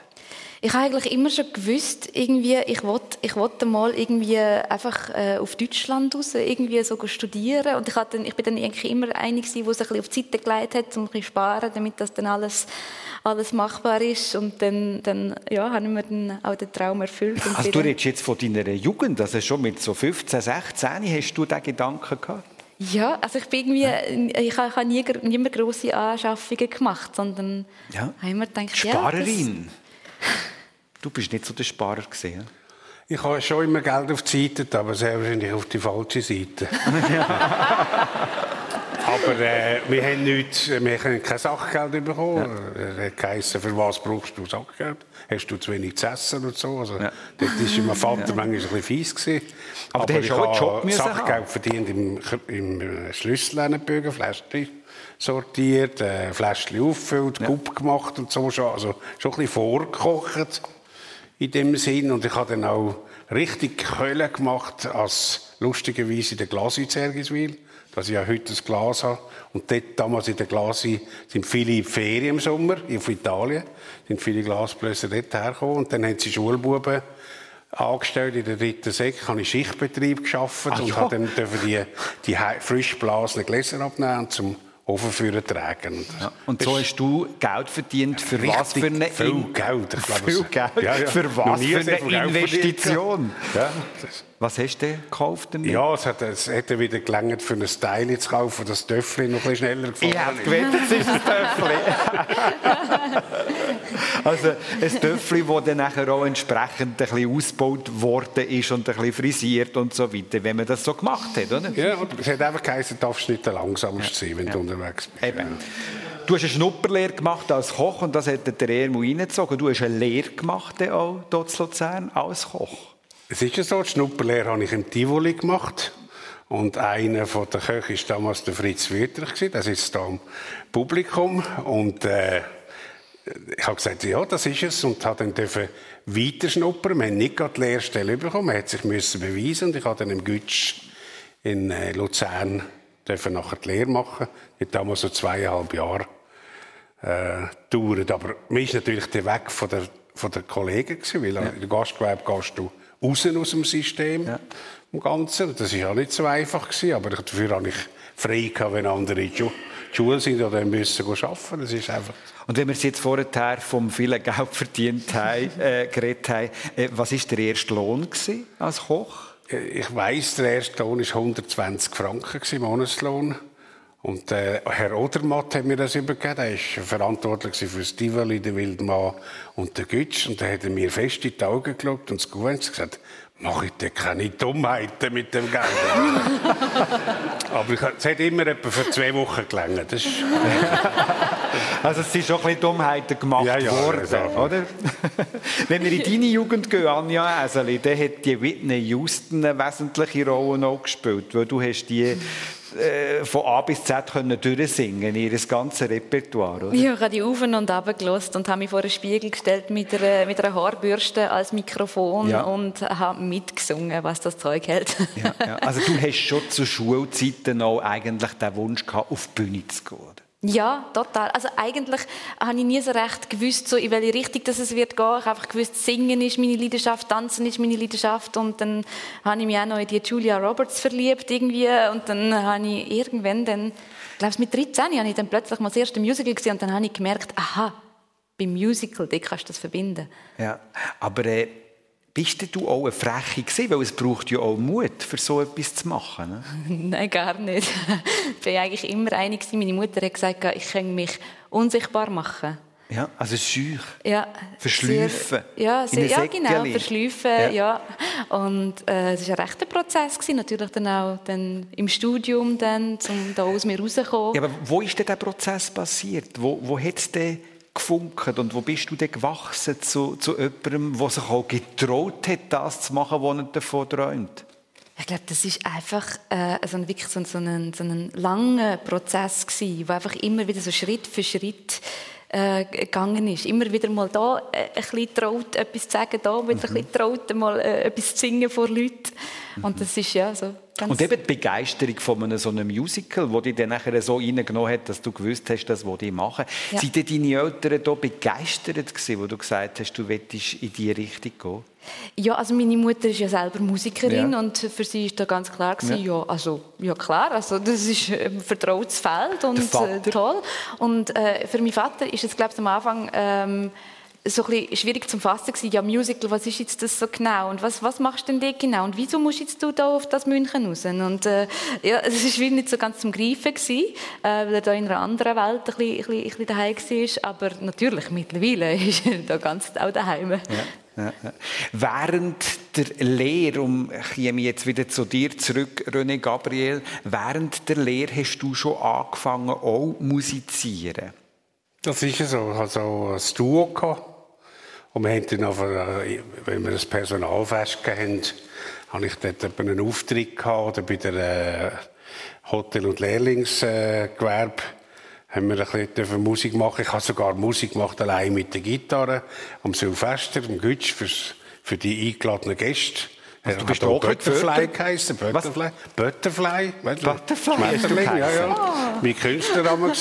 Ich habe eigentlich immer schon gewusst, irgendwie, ich wollte, ich wollte mal irgendwie einfach äh, auf Deutschland raus, irgendwie so studieren. Und ich, hatte dann, ich bin dann eigentlich immer eine gewesen, die es ein bisschen auf die Seite gelegt hat, um ein bisschen zu sparen, damit das dann alles, alles machbar ist. Und dann, dann ja, habe ich mir dann auch den Traum erfüllt. Also du redest jetzt von deiner Jugend, also schon mit so 15, 16 hast du diesen Gedanken gehabt? Ja, also ich bin irgendwie, ich habe, nie, nie mehr grosse Anschaffungen gemacht, sondern Ja. habe immer gedacht, ja, Sparerin? Du bist nicht so der Sparer gesehen. Ich habe schon immer Geld auf die Seite, aber sehr wahrscheinlich auf die falsche Seite. aber äh, wir haben nichts, wir haben kein Sachgeld bekommen. Er hat geheißen, für was brauchst du Sachgeld? Hast du zu wenig zu essen und so? Also, Ja. Dort war mein Vater manchmal ein bisschen fies. Gewesen. Aber du hast ich habe Sachgeld haben. verdient im, im äh, Schlüsselbögen, Fläschchen sortiert, äh, Fläschchen auffüllt, Ja. Gupp gemacht und so schon. Also schon ein bisschen vorgekocht in dem Sinn. Und ich habe dann auch richtig Köln gemacht, als lustigerweise in der Glasi in Zergiswil, dass ich ja heute ein Glas habe. Und dort, damals in der Glasi, sind viele in Ferien im Sommer, auf Italien, sind viele Glasblöser dort hergekommen. Und dann haben sie Schulbuben angestellt in der dritten Sek, habe ich Schichtbetrieb geschafft Ah, und habe dann dürfen die, die frisch geblasenen Gläser abnehmen und zum Ofenführer tragen. Und, Ja. Und so hast du Geld verdient für was für eine viel In- Geld. Ich glaube, Viel Geld? Ja, ja. Für was für eine. Investition? Ja, Was hast du gekauft damit? ja es, hat, es hätte wieder gelangt, für ein Teil zu kaufen, das Töffel noch ein bisschen schneller gefahren Ich hätte gewettet, es ist ein Töffel. also ein Töffel, das dann nachher auch entsprechend ein bisschen ausgebaut worden ist und ein bisschen frisiert und so weiter, wenn man das so gemacht hat, oder? Ja, und es hat einfach geheißen, du darfst nicht der langsamste sein, wenn du unterwegs bist. Eben. Du hast eine Schnupperlehre gemacht als Koch und das hat der Ermo reingezogen. Du hast eine Lehre gemacht auch dort in Luzern als Koch. Es ist ja so, die Schnupperlehre habe ich im Tivoli gemacht. Und einer von der Köche war damals der Fritz Wüterich. Der sitzt da im Publikum. Und äh, ich habe gesagt, ja, das ist es und habe dann dürfen weiterschnuppern. Wir haben nicht gerade die Lehrstelle bekommen, man hat sich müssen beweisen und ich habe dann im Gütsch in äh, Luzern dürfen nachher die Lehre machen. Die hat damals so zweieinhalb Jahre äh, gedauert. Aber mir ist natürlich der Weg von der, von der Kollegen gewesen, weil ja. in der Gastgewerbe gehst du raus aus dem System. Ja. Im Ganzen. Das war ja nicht so einfach gewesen, aber dafür habe ich frei gehabt, wenn andere in die Schule sind oder müssen arbeiten. Das ist einfach und wenn wir jetzt vorher vom vielen Geld verdient haben, äh, geredet haben, äh, was war der erste Lohn als Koch? Äh, ich weiss, der erste Lohn war 120 Franken, Monatslohn. Und äh, Herr Odermatt hat mir das übergeben. Er war verantwortlich für das Tivoli, den Wildmann und den Gütsch. Und da hat er mir fest in die Augen geschaut und das Gouvernement gesagt, mache ich dir keine Dummheiten mit dem Geld. Aber es hat immer etwa für zwei Wochen gelangt. also es sind schon ein bisschen Dummheiten gemacht ja, ja, worden, oder? Wenn wir in deine Jugend gehen, Anja Eseli, dann hat die Whitney Houston eine wesentliche Rolle noch gespielt, weil du hast die äh, von A bis Z können durchsingen, ihr ganzes Repertoire, oder? Ich habe die auf und runter gelost und habe mich vor einen Spiegel gestellt mit einer, mit einer Haarbürste als Mikrofon ja. und habe mitgesungen, was das Zeug hält. Ja, ja. Also du hast schon zu Schulzeiten auch eigentlich den Wunsch gehabt, auf die Bühne zu gehen? Ja, total. Also eigentlich habe ich nie so recht gewusst, so in welche Richtung das es wird gehen. Ich habe einfach gewusst, Singen ist meine Leidenschaft, Tanzen ist meine Leidenschaft und dann habe ich mich auch noch in die Julia Roberts verliebt irgendwie und dann habe ich irgendwann dann, ich glaube mit 13 habe ich dann plötzlich mal das erste Musical gesehen und dann habe ich gemerkt, aha, beim Musical, da kannst du das verbinden. Ja, aber äh bist du auch eine Freche gewesen? Weil es braucht ja auch Mut, für so etwas zu machen. Ne? Nein, gar nicht. Ich war eigentlich immer einig. Meine Mutter hat gesagt, ich kann mich unsichtbar machen. Ja, also schüch. Ja. Verschleifen. ja, sehr, ja, genau, verschleifen, ja. ja. Und äh, es war ein rechter Prozess, gewesen, natürlich dann auch dann im Studium, dann, um da aus mir rauszukommen. Ja, aber wo ist denn der Prozess passiert? Wo, wo hat es denn gefunkt und wo bist du denn gewachsen zu, zu jemandem, der sich auch getraut hat, das zu machen, was er davon träumt? Ich glaube, das ist einfach äh, so ein, wirklich so, so, ein, so ein langer Prozess gewesen, wo einfach immer wieder so Schritt für Schritt äh, gegangen ist. Immer wieder mal da äh, ein bisschen traut, etwas zu sagen, da wieder mhm. ein bisschen traut, mal äh, etwas zu singen vor Leuten. Mhm. Und das ist ja so Ganz und eben die Begeisterung von einem, so einem Musical, wo dich dann nachher so reingenommen hat, dass du gewusst hast, das was ich mache. Ja. Sind deine Eltern da begeistert gewesen, wo du gesagt hast, du willst in diese Richtung gehen? Ja, also meine Mutter ist ja selber Musikerin ja. und für sie ist da ganz klar gewesen, ja. ja. also ja klar, also das ist ein vertrautes Feld und äh, toll. Und äh, für meinen Vater ist es glaube ich am Anfang ähm, so ein bisschen schwierig zu fassen gewesen, ja Musical, was ist jetzt das so genau und was, was machst du denn dort genau und wieso musst jetzt du da auf das München raus? Und äh, ja, es ist wie nicht so ganz zum Greifen gewesen, äh, weil er da in einer anderen Welt ein bisschen, ein bisschen, ein bisschen daheim war, aber natürlich mittlerweile ist er da ganz auch daheim. Ja. Ja, ja. Während der Lehre, um ich jetzt wieder zu dir zurück, René Gabriel, während der Lehre hast du schon angefangen, auch musizieren? Das ist so. Ich hatte auch ein Duo gehabt. Und wir haben dann aber, äh, wenn wir das Personalfest haben, habe ich dort einen Auftritt gehabt, oder bei der äh, Hotel- und Lehrlingsgewerbe haben wir ein bisschen Musik machen. Ich habe sogar Musik gemacht, allein mit der Gitarre, am Silvester, am Gütsch, für die eingeladenen Gäste. Also, du bist auch Butterfly geheißen. Butterfly. Butterfly. Butterfly. Schmetterling, ja, ja. Oh. Mein Künstlername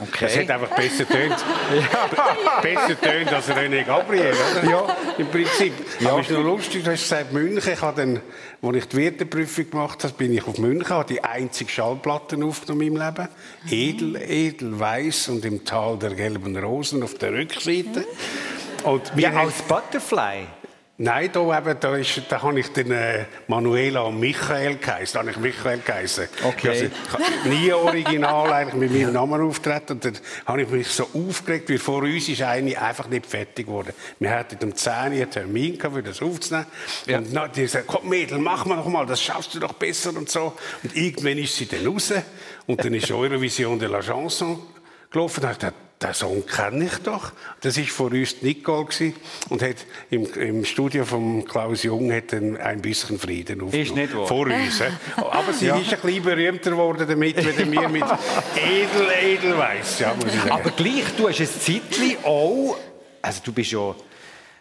Okay. Es hat einfach besser tönt. ja. Besser tönt als René Gabriel, oder? Ja. Im Prinzip. Ja. Aber es ist noch lustig, du hast gesagt, München. Ich habe dann, als ich die Wirteprüfung gemacht habe, bin ich auf München, habe die einzige Schallplatte aufgenommen in meinem Leben. Edel, edel, weiß und im Tal der gelben Rosen auf der Rückseite. Und ja, als Butterfly. Nein, da, eben, da, ist, da habe ich den äh, Manuela und Michael geheißen. Da habe ich Michael geheißen. Okay. Also, ich nie original eigentlich mit meinem Namen auftreten. Und dann habe ich mich so aufgeregt, weil vor uns ist eine einfach nicht fertig geworden. Wir hatten um 10 Uhr einen Termin gehabt, für das aufzunehmen. Ja. Und dann, die gesagt, komm Mädel, mach mal noch mal, das schaffst du doch besser und so. Und irgendwann ist sie dann raus. Und dann ist Eurovision de la Chanson gelaufen. Und ich dachte, den Song kenne ich doch. Das war vor uns Nicole und hat im, im Studio von Klaus Jung hat ein, ein bisschen Frieden aufgenommen. Ist nicht wahr. Vor uns. Aber sie ist ein bisschen berühmter geworden damit, wie wir mit Edel, Edelweiss. Ja, muss ich sagen. Aber gleich, du hast ein Zeitchen auch, also du bist ja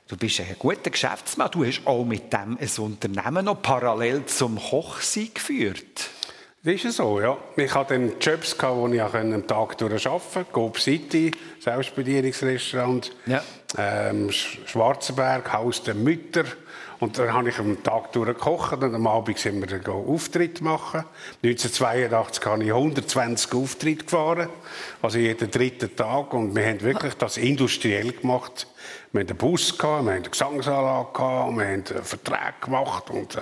Du bist ein guter Geschäftsmann. Du hast auch mit dem ein Unternehmen noch parallel zum Hochsein geführt. Das ist so, ja. Ich hatte dann Jobs, wo ich am Tag durch arbeiten konnte. Coop City, Selbstbedienungsrestaurant. Ja. Ähm, Schwarzenberg, Haus der Mütter. Und dann habe ich am Tag durch gekocht und am Abend sind wir dann Auftritt machen. 1982 habe ich 120 Auftritte gefahren, also jeden dritten Tag. Und wir haben wirklich das industriell gemacht. Wir hatten einen Bus, gehabt, wir hatten eine Gesangsanlage, gehabt, wir haben einen Vertrag gemacht und äh,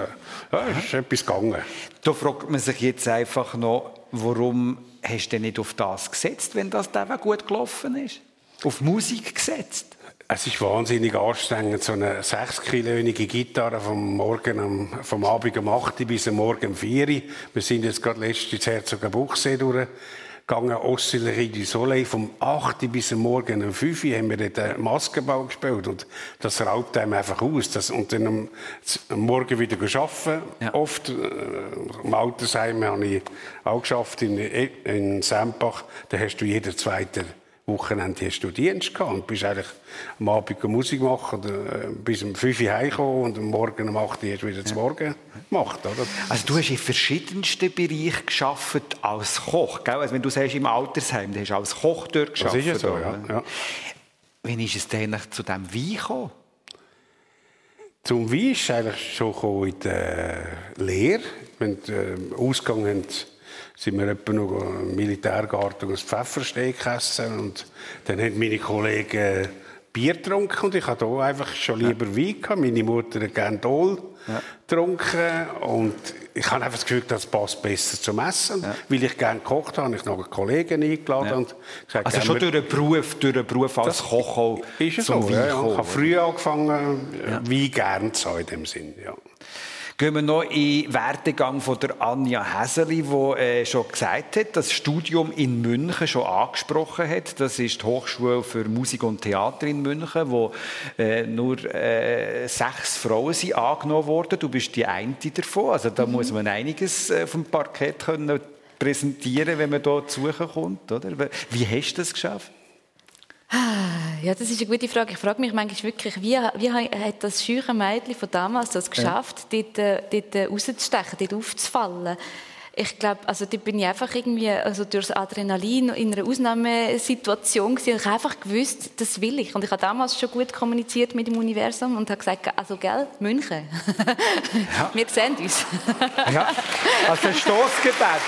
ja, es ist etwas gegangen. Da fragt man sich jetzt einfach noch, warum hast du denn nicht auf das gesetzt, wenn das eben gut gelaufen ist? Auf Musik gesetzt? Es ist wahnsinnig anstrengend, so eine 6 kilowige Gitarre vom, Morgen am, vom Abend um 8 Uhr bis am Morgen um 4 Uhr. Wir sind jetzt gerade letztens Herzogenbuchsee durchgegangen, Oscillerie du Soleil. Vom 8 Uhr bis am Morgen um 5 Uhr haben wir dort Maskenbau gespielt. Und das raubt einem einfach aus. Das, und dann am, am Morgen wieder arbeiten. Ja. Oft äh, im Altersheim habe ich auch geschafft in, in Sempach. Da hast du jeden zweiten Wochenende hast du Dienst gehabt und bist eigentlich am Abend Musik machen, oder, äh, bis um 5 Uhr heimgekommen und am Morgen um 8 Uhr hast du wieder zum Morgen gemacht. Oder? Also du hast in verschiedensten Bereichen geschafft als Koch, gell? Also wenn du sagst im Altersheim, dann hast du als Koch dort geschafft. Das ist ja so, ja. ja. Wie ist es denn zu diesem Wein gekommen? Zum Wein ist es eigentlich schon in der Lehre. Wenn wir äh, Ausgang haben, sind wir etwa noch im Militärgarten und Pfeffersteak essen. Und dann haben meine Kollegen Bier getrunken und ich hatte hier einfach schon lieber ja. Wein gehabt. Meine Mutter hat gerne Dol ja. getrunken und ich habe einfach das Gefühl, das passt besser zum Essen. Ja. Weil ich gerne gekocht habe, habe ich noch einen Kollegen eingeladen Ja. und gesagt, Also schon durch den Beruf, durch den Beruf als Koch auch ist es zum so, Wein ja. Ich habe früh angefangen, ja. Wein gern zu haben in dem Sinn. Ja. Gehen wir noch in den Werdegang von der Anja Häseli, die äh, schon gesagt hat, das Studium in München schon angesprochen hat. Das ist die Hochschule für Musik und Theater in München, wo äh, nur äh, sechs Frauen sind angenommen worden. Du bist die eine davon. Also da muss man einiges äh, vom Parkett können präsentieren, wenn man hier zu kommt. Oder? Wie hast du das geschafft? Ja, das ist eine gute Frage. Ich frage mich manchmal wirklich, wie, wie hat das scheue Mädchen von damals das geschafft, dort, äh, dort äh, rauszustechen, dort aufzufallen? Ich glaube, also dort bin ich einfach irgendwie also durch das Adrenalin in einer Ausnahmesituation gewesen. Ich habe einfach gewusst, das will ich. Und ich habe damals schon gut kommuniziert mit dem Universum und habe gesagt, also gell, München. Wir sehen uns. Ja, also ein Stoßgebet.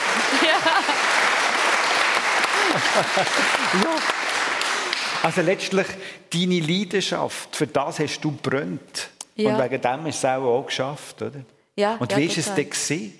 Also letztlich deine Leidenschaft, für das hast du brennt. Ja. Und wegen dem hast du es auch, auch geschafft, oder? Ja, Und ja, wie war es denn,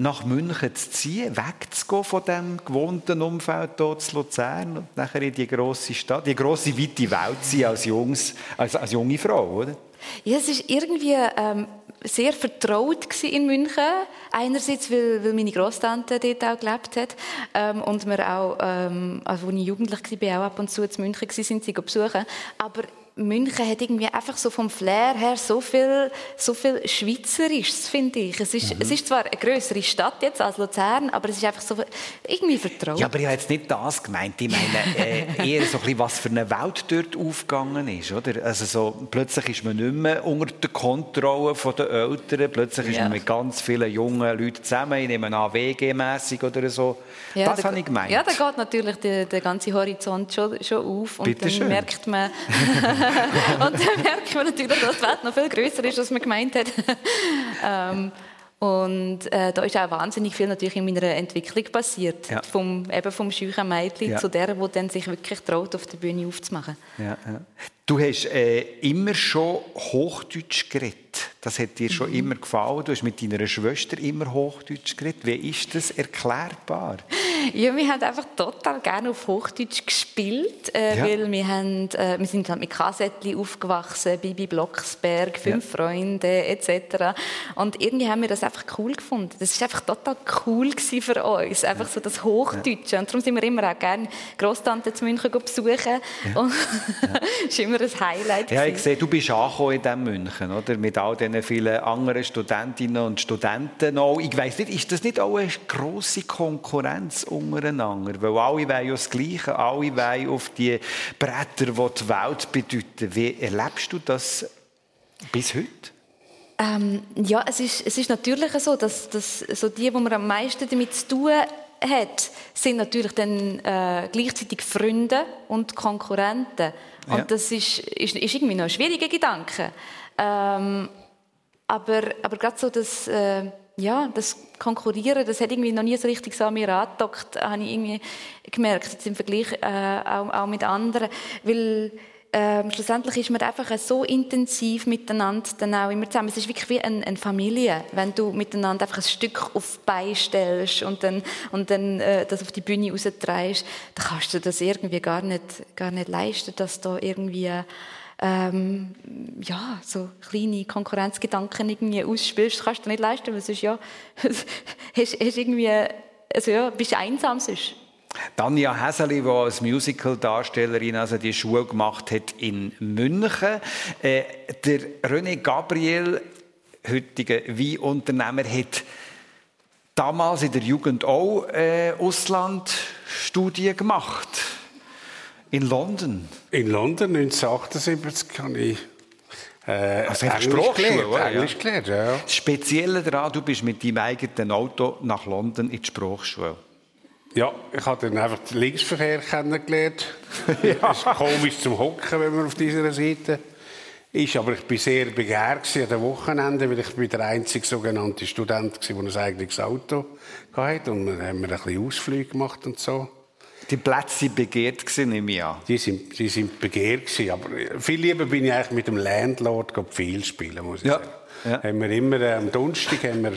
nach München zu ziehen, wegzugehen von dem gewohnten Umfeld hier zu Luzern und nachher in die grosse Stadt, die grosse, weite Welt zu als, Jungs, als, als junge Frau, oder? Ja, es ist irgendwie ähm, sehr vertraut in München. Einerseits, weil, weil meine Großtante dort auch gelebt hat ähm, und wir auch, ähm, also als ich jugendlich war, auch ab und zu zu München gewesen, sind sie besuchen. Aber München hat irgendwie einfach so vom Flair her so viel, so viel Schweizerisches, finde ich. Es ist, es ist zwar eine größere Stadt jetzt als Luzern, aber es ist einfach so irgendwie vertraut. Ja, aber ich habe jetzt nicht das gemeint. Ich meine äh, eher so ein bisschen, was für eine Welt dort aufgegangen ist. Oder? Also so, plötzlich ist man nicht mehr unter der Kontrolle der Eltern. Plötzlich ist Ja. man mit ganz vielen jungen Leuten zusammen. Ich nehme an, WG-mässig oder so. Ja, das da- habe ich gemeint. Ja, da geht natürlich der, der ganze Horizont schon, schon auf. Und Bitte dann schön. merkt man, und dann merkt man natürlich, dass die Welt noch viel größer ist, als man gemeint hat. ähm, und äh, da ist auch wahnsinnig viel natürlich in meiner Entwicklung passiert. Ja. Vom, eben vom scheuchen Mädchen Ja. zu der, die dann sich wirklich traut, auf der Bühne aufzumachen. Ja. Du hast äh, immer schon Hochdeutsch geredet. Das hat dir Mhm. schon immer gefallen. Du hast mit deiner Schwester immer Hochdeutsch geredet. Wie ist das erklärbar? Ja, wir haben einfach total gerne auf Hochdeutsch gespielt, äh, ja. weil wir, haben, äh, wir sind halt mit Kassettchen aufgewachsen, Bibi Blocksberg, Fünf ja. Freunde etc. Und irgendwie haben wir das einfach cool gefunden. Das war einfach total cool für uns, einfach so das Hochdeutsche. Ja. Und darum sind wir immer auch gerne Grosstante zu München besuchen. Ja. Und das ist immer ein Highlight. Ja, ich sehe, du bist angekommen in diesem München, oder? Mit all diesen vielen anderen Studentinnen und Studenten auch. Ich weiss nicht, ist das nicht auch eine grosse Konkurrenz untereinander? Weil alle wollen ja das Gleiche, alle wollen auf die Bretter, die die Welt bedeuten. Wie erlebst du das bis heute? Ähm, ja, es ist, es ist natürlich so, dass, dass so die, die man am meisten damit zu tun hat, sind natürlich dann äh, gleichzeitig Freunde und Konkurrenten. Und ja. das ist, ist, ist, irgendwie noch ein schwieriger Gedanke. Ähm, aber, aber gerade so das, äh, ja, das Konkurrieren, das hat irgendwie noch nie so richtig so an mir angedockt, habe ich irgendwie gemerkt, jetzt im Vergleich äh, auch, auch mit anderen. Weil ähm, schlussendlich ist man einfach so intensiv miteinander dann auch immer zusammen. Es ist wirklich wie eine, eine Familie, wenn du miteinander einfach ein Stück auf die stellst und dann, und dann äh, das auf die Bühne raustreibst, dann kannst du das irgendwie gar nicht, gar nicht leisten, dass da irgendwie ähm, ja, so kleine Konkurrenzgedanken irgendwie ausspielst. Das kannst du nicht leisten, weil sonst ja, hast, hast irgendwie, also ja, bist einsam sonst. Tanja Häseli, die als Musical-Darstellerin also die Schule gemacht hat in München. Äh, der René Gabriel, heutiger Weinunternehmer, hat damals in der Jugend auch äh, Auslandstudien gemacht. In London. In London 1978 kann ich äh, also Englisch gelernt, Englisch gelernt, ja. Das Spezielle daran, du bist mit deinem eigenen Auto nach London in die Sprachschule. Ja, ich habe dann einfach den Linksverkehr kennengelernt. ja. Das ist komisch zum Hocken, wenn man auf dieser Seite ist. Aber ich war sehr begehrt an den Wochenenden, weil ich der einzige sogenannte Student war, der ein eigenes Auto hatte. Und dann haben wir ein bisschen Ausflüge gemacht und so. Die Plätze waren begehrt, nehme ich an. Die sind, die sind begehrt gewesen, aber viel lieber bin ich eigentlich mit dem Landlord viel spielen, muss ich ja. sagen. Ja. Haben wir immer, äh, am Donnerstag haben wir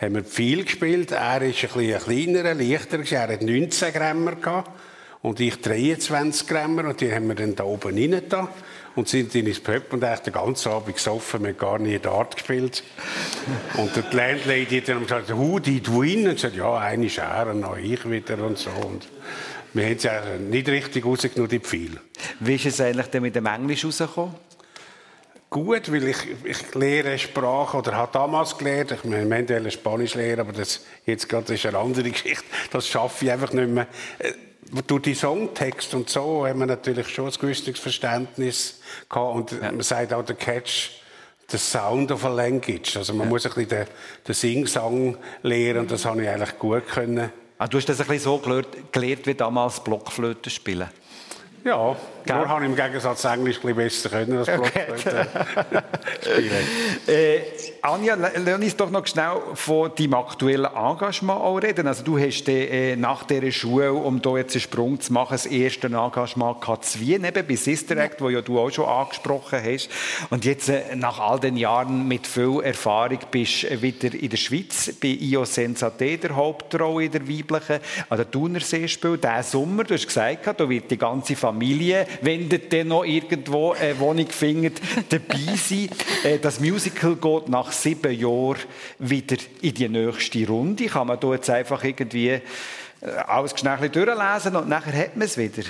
haben wir viel gespielt. Er ist ein bisschen kleiner, leichter. Er hat 19 Grammer gehabt. Und ich 23 Grammer. Und die haben wir dann da oben rein da und sind in ins Pub und echt den ganzen Abend gesoffen. Wir haben gar nie Dart gespielt. und die Landlady hat dann gesagt, who did win? Und gesagt, ja, eine ist er, noch ich wieder und so. Und wir haben es ja nicht richtig rausgenommen, die Pfeil. Wie ist es eigentlich denn mit dem Englisch rausgekommen? gut, weil ich, ich lehre Sprache oder habe damals gelernt. Ich meine, wir haben Spanisch lernen, aber das jetzt gerade ist eine andere Geschichte. Das schaffe ich einfach nicht mehr. Äh, durch die Songtext und so haben wir natürlich schon ein gewisses Verständnis gehabt. Und ja. man sagt auch der Catch, der Sound of a Language. Also man ja. muss ein bisschen den, den Sing-Sang lernen und das habe ich eigentlich gut können. Ah, du hast das ein bisschen so gelernt, gelernt wie damals Blockflöte spielen? Ja? Nur habe ich im Gegensatz Englisch ein besser können als Blockflöte spielen. äh, Anja, lass uns doch noch schnell von deinem aktuellen Engagement auch reden. Also du hast äh, nach dieser Schule, um hier jetzt einen Sprung zu machen, das erste Engagement gehabt zu Wien, eben bei Sister Act, ja. wo ja du auch schon angesprochen hast. Und jetzt äh, nach all den Jahren mit viel Erfahrung bist du wieder in der Schweiz bei IO Sensate, der Hauptrolle in der weiblichen, an der Thunerseespiel. Diesen Sommer, du hast gesagt, da wird die ganze Familie, wenn ihr noch irgendwo eine Wohnung findet, dabei sein. Äh, das Musical geht nach sieben Jahren wieder in die nächste Runde? Kann man da jetzt einfach irgendwie äh, alles schnell durchlesen und nachher hat man es wieder?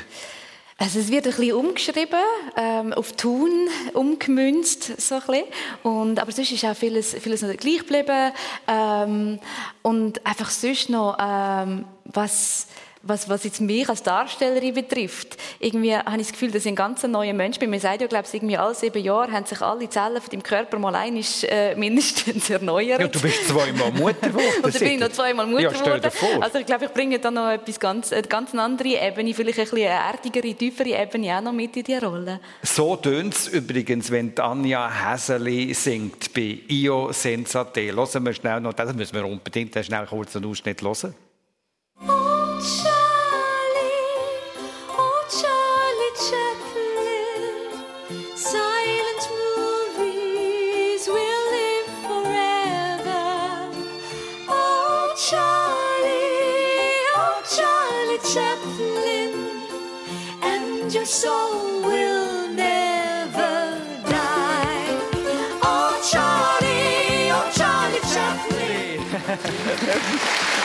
Also es wird ein bisschen umgeschrieben, ähm, auf Tun umgemünzt, so ein. Und, aber sonst ist auch vieles, vieles noch gleich geblieben. Ähm, und einfach sonst noch, ähm, was was, was jetzt mich als Darstellerin betrifft, irgendwie habe ich das Gefühl, dass ich ein ganz neuer Mensch bin. Man sagt ja, glaube ich, irgendwie alle sieben Jahre haben sich alle Zellen von deinem Körper mal einmal äh, mindestens erneuert. Ja, du bist zweimal Mutter geworden. Und dann bin ich noch zweimal Mutter ja, geworden. Also ich glaube, ich bringe da noch etwas ganz, eine ganz andere Ebene, vielleicht ein bisschen eine erdigere, tiefere Ebene auch noch mit in die Rolle. So tönt es übrigens, wenn Tanja Häseli singt bei «Io senza te». Hören wir schnell noch, das müssen wir unbedingt schnell kurz einen Ausschnitt hören.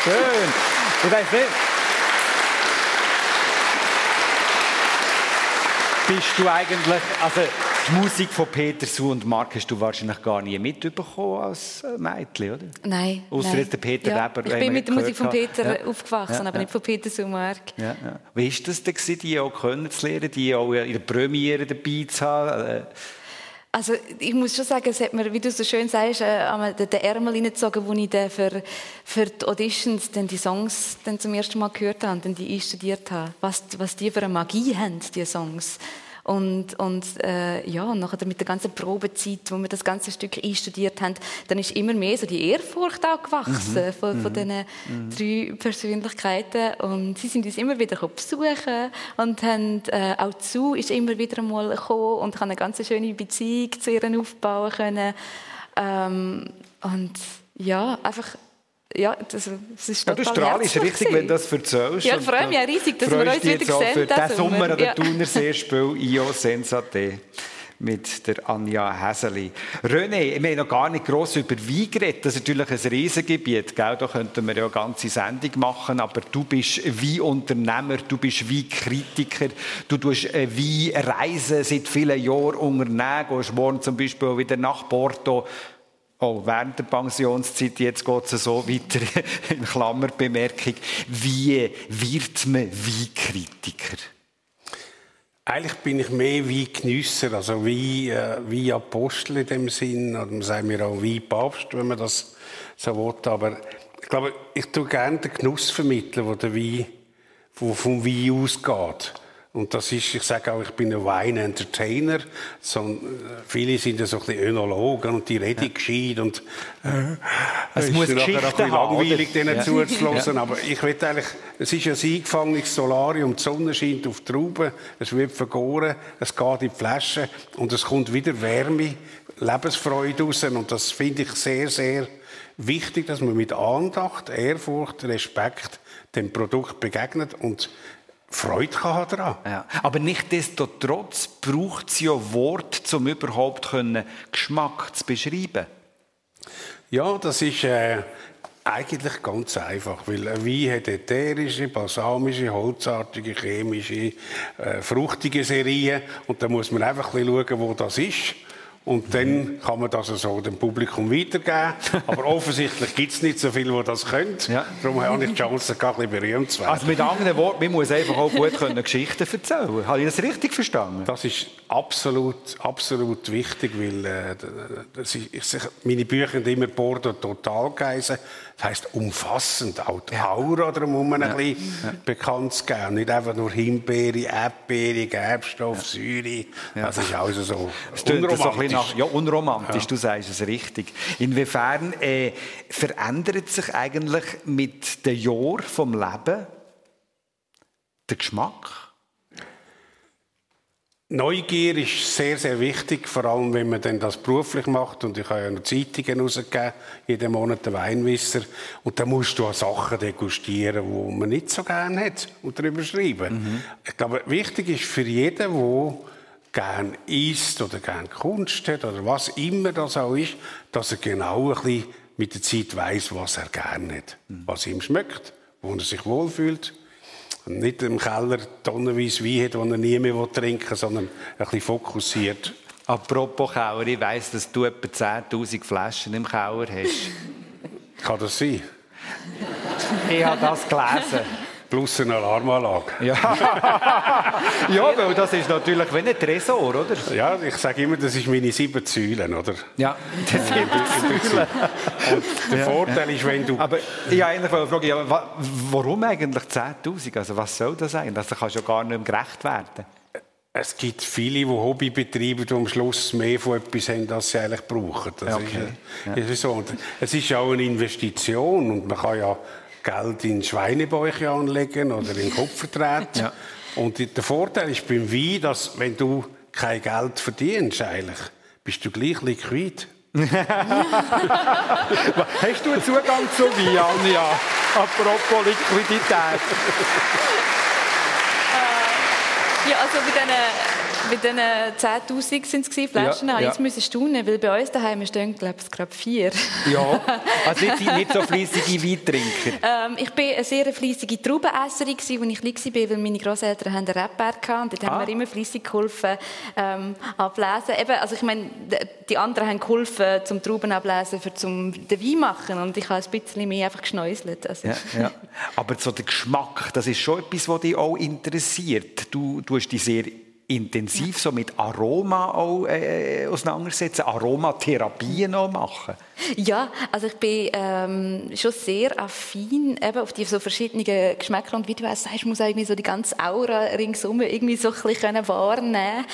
Schön. Ich weiss nicht. Bist du eigentlich, also die Musik von Peter Su und Mark hast du wahrscheinlich gar nie mitbekommen als äh, Mädchen, oder? Nein. Nein. jetzt der Peter ja, Weber, Ich bin mit der Musik von Peter. Ja. aufgewachsen, Ja, aber nicht von Peter Sumark. Ja, ja. Wie war das denn, die auch kennenzulernen, die auch in der Premiere dabei zu haben? Also ich muss schon sagen, es hat mir, wie du so schön sagst, äh, den Ärmel reingezogen, wo ich dann für, für die Auditions dann die Songs dann zum ersten Mal gehört habe und dann die einstudiert habe. Was, was die für eine Magie haben, die Songs. Und, und äh, ja, nachher mit der ganzen Probezeit, wo wir das ganze Stück einstudiert haben, dann ist immer mehr so die Ehrfurcht auch gewachsen von, von diesen drei Persönlichkeiten. Und sie sind uns immer wieder besuchen und haben, äh, auch zu ist immer wieder einmal gekommen und ich habe eine ganz schöne Beziehung zu ihnen aufbauen können. Ähm, und ja, einfach, ja, das, das ist Ja, total du strahlst richtig, wenn du das erzählst. Ja, ich freue mich riesig, dass wir uns wieder sehen Für diesen Sommer an der Ja. Thuner Seespiel IO Sensate mit der Anja Häseli. René, wir haben noch gar nicht gross über Wein geredet. Das ist natürlich ein Riesengebiet. Gell? Da könnten wir ja eine ganze Sendung machen. Aber du bist Weinunternehmer, du bist Weinkritiker, du tust äh, Weinreisen seit vielen Jahren unternehmen. Gehst morgen zum Beispiel wieder nach Porto. Oh, während der Pensionszeit, jetzt geht es so weiter, in Klammerbemerkung. Wie wird man Weinkritiker? Eigentlich bin ich mehr wie Genüsser, also wie, äh, wie Apostel in dem Sinn, oder man sagt mir auch wie Papst, wenn man das so will. Aber ich glaube, ich tue gerne den Genuss vermitteln, der vom Wein ausgeht. Und das ist, ich sage auch, ich bin ein Wine-Entertainer. So, äh, viele sind ja so ein bisschen Önologen und die reden gescheit und äh, Es ist muss Geschichten auch ein bisschen haben, langweilig, oder? denen Ja. zuzuhören. Aber ich will eigentlich, es ist ja ein eingefangenes Solarium, die Sonne scheint auf die Trauben, es wird vergoren, es geht in die Flasche und es kommt wieder Wärme, Lebensfreude raus. Und das finde ich sehr, sehr wichtig, dass man mit Andacht, Ehrfurcht, Respekt dem Produkt begegnet und Freude kann haben daran. Ja. Aber nichtsdestotrotz braucht es ja Wort, um überhaupt können Geschmack zu beschreiben. Ja, das ist äh, eigentlich ganz einfach, weil ein Wein hat ätherische, balsamische, holzartige, chemische, äh, fruchtige Serien und da muss man einfach ein bisschen schauen, wo das ist. Und dann kann man das so dem Publikum weitergeben. Aber offensichtlich gibt es nicht so viele, die das können. Ja. Darum habe ich die Chance, ein bisschen berühmt zu werden. Also mit anderen Worten, man muss einfach auch gut können Geschichten erzählen. Habe ich das richtig verstanden? Das ist absolut, absolut wichtig, weil äh, das ist, ich meine Bücher sind immer Bordeaux total geheißen. Das heisst umfassend, auch die Aura drumherum ein bisschen bekannt zu geben. Nicht einfach nur Himbeere, Erdbeere, Gerbstoff, Säure. Das ist alles so Es klingt so unromantisch. nach, ja, unromantisch, du sagst es richtig. Inwiefern äh, verändert sich eigentlich mit den Jahren vom Leben der Geschmack? Neugier ist sehr, sehr wichtig, vor allem wenn man dann das beruflich macht. Und ich habe ja noch Zeitungen rausgegeben, jeden Monat den Weinwisser. Und da musst du auch Sachen degustieren, die man nicht so gerne hat und darüber schreiben. Ich glaube, wichtig ist für jeden, der gern isst oder gern Kunst hat oder was immer das auch ist, dass er genau ein bisschen mit der Zeit weiß, was er gerne hat, was ihm schmeckt, wo er sich wohlfühlt. Und nicht im Keller tonnenweise Wein hat, den er nie mehr trinken will, sondern ein bisschen fokussiert. Apropos Kauer, ich weiss, dass du etwa 10'000 Flaschen im Kauer hast. Kann das sein? ich habe das gelesen. Plus eine Alarmanlage. Ja. ja, weil das ist natürlich wie ein Tresor, oder? Ja, ich sage immer, das ist meine sieben Säulen, oder? Ja, das sind Und der Vorteil ist, wenn du... Aber ich habe eigentlich eine Frage, ja, wa- warum eigentlich 10'000? Also was soll das sein? Das kannst du ja gar nicht mehr gerecht werden. Es gibt viele, die Hobby betreiben, die am Schluss mehr von etwas haben, als sie eigentlich brauchen. Das Okay. ist, das ist so. Und es ist ja auch eine Investition und man kann ja Geld in Schweinebäuche anlegen oder in Kupferdraht. Ja. Und der Vorteil ist beim Wein, dass wenn du kein Geld verdienst, eigentlich, bist du gleich liquid. Hast du einen Zugang zu Wein, Anja? Apropos Liquidität. Ja, also bei diesen, bei diesen 10'000 sind es Flaschen, Ja, ich ja. jetzt müssen staunen, weil bei uns daheim stehen, glaube ich, gerade vier. Ja, also sind nicht so fleissige Weintrinker. Ähm, ich bin eine sehr fleissige Traubenesserin, als ich klein war, weil meine Großeltern haben einen Rebberg hatten. Dort Ah. haben wir immer fleissig geholfen ähm, ablesen. Eben, also ich meine, die anderen haben geholfen zum Trauben ablesen, für zum den Wein machen. Und ich habe ein bisschen mehr einfach geschnäuselt. Also. Ja, ja. Aber so der Geschmack, das ist schon etwas, was dich auch interessiert. Du, du hast dich sehr intensiv so mit Aroma auch, äh, auseinandersetzen, Aromatherapien auch machen. Ja, also ich bin ähm, schon sehr affin eben auf die so verschiedenen Geschmäcker und wie du auch sagst, muss auch irgendwie so die ganze Aura ringsum irgendwie so ein bisschen können wahrnehmen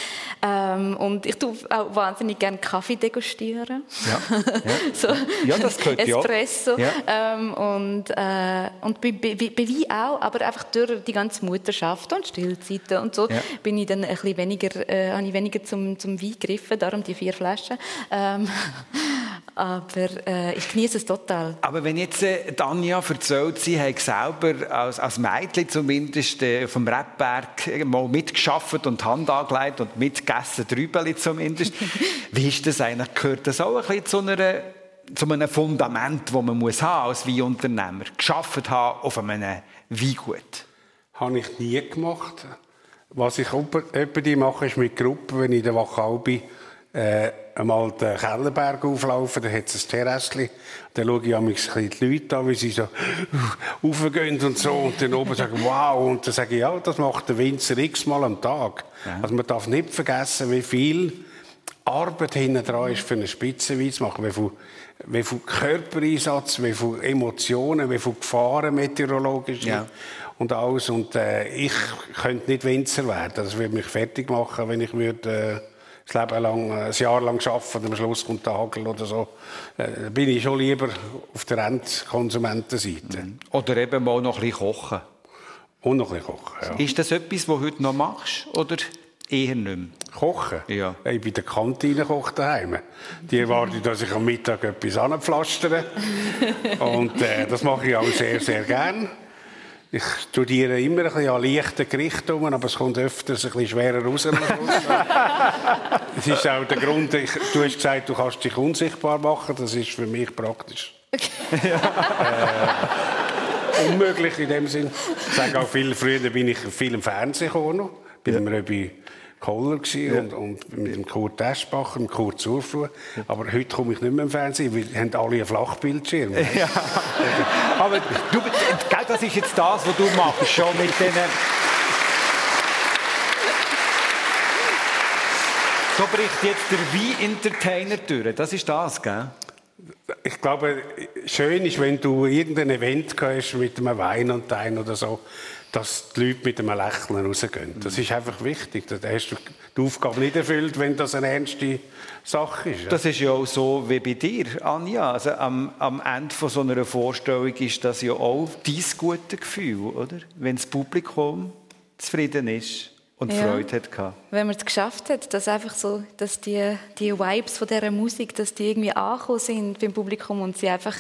ähm, und ich tue auch wahnsinnig gerne Kaffee degustieren. Ja, so Ja, das gehört ja. Espresso Ja. ähm, und, äh, und bei, bei, bei Wein auch, aber einfach durch die ganze Mutterschaft und Stillzeiten und so Ja. bin ich dann ein bisschen weniger, äh, habe ich weniger zum, zum Wein gegriffen, darum die vier Flaschen. Ähm, aber äh, ich genieße es total. Aber wenn jetzt äh, Tanja erzählt, sie hat selber als, als Mädchen zumindest äh, vom Rebberg äh, mal mitgeschafft und die Hand angelegt und mitgegessen, Trübeli zumindest. Wie ist das eigentlich? Gehört das auch ein bisschen zu, einer, zu einem Fundament, das man muss haben als Weinunternehmer? Geschafft haben auf einem Weingut? Habe ich nie gemacht. Was ich öppe mache, ist mit Gruppen, wenn ich in der Wachalbi äh, einmal den Kellerberg auflaufe, da hat es ein Terrassli. Dann schaue ich bisschen die Leute an, wie sie so raufgehen und so. Und dann oben sagen, wow. Und dann sage ich, ja, das macht der Winzer x-mal am Tag. Also man darf nicht vergessen, wie viel Arbeit hinten dran ist, für einen Spitzenwein zu machen. Wie viel, wie viel Körpereinsatz, wie viel Emotionen, wie viel Gefahren meteorologisch Ja. Und alles. Und äh, ich könnte nicht Winzer werden. Das würde mich fertig machen, wenn ich würde, äh, das Leben lang, äh, ein Jahr lang arbeiten und am Schluss kommt der Hagel oder so. Äh, da bin ich schon lieber auf der Endkonsumentenseite. Oder eben mal noch ein bisschen kochen? Und noch ein bisschen kochen. Ja. Ist das etwas, was du heute noch machst? Oder eher nicht mehr? Kochen? Ja. Ich bin der Kantine koch daheim. Die erwarten, dass ich am Mittag etwas anpflastere. Und äh, das mache ich auch sehr, sehr gern. Ich studiere immer ein bisschen an leichten Gerichten aber es kommt öfters ein bisschen schwerer raus. Es ist auch der Grund, ich, du hast gesagt, du kannst dich unsichtbar machen. Das ist für mich praktisch. äh, unmöglich in dem Sinn. Ich sage auch viel, früher bin ich viel im Fernsehen gekommen. noch. Bin ja. Röbi Koller gewesen und, und mit dem Kurt Eschbacher, dem Kurt Zurfluh. Aber heute komme ich nicht mehr im Fernsehen, weil haben alle einen Flachbildschirm. Ja. Aber du, das ist jetzt das, was du machst, schon mit den. So bricht jetzt der Wein-Entertainer durch. Das ist das, gell? Ich glaube, schön ist, wenn du irgendein Event hast mit einem Wein und Wein oder so, dass die Leute mit einem Lächeln rausgehen. Das ist einfach wichtig. Da hast du die Aufgabe nicht erfüllt, wenn das eine ernste Sache ist. Das ist ja auch so wie bei dir, Anja. Also am, am Ende von so einer Vorstellung ist das ja auch dein gute Gefühl, oder? Wenn das Publikum zufrieden ist und Ja. Freude hat gehabt. Wenn man es geschafft hat, dass einfach so, dass die, die Vibes von dieser Musik, dass die irgendwie angekommen sind beim Publikum und sie einfach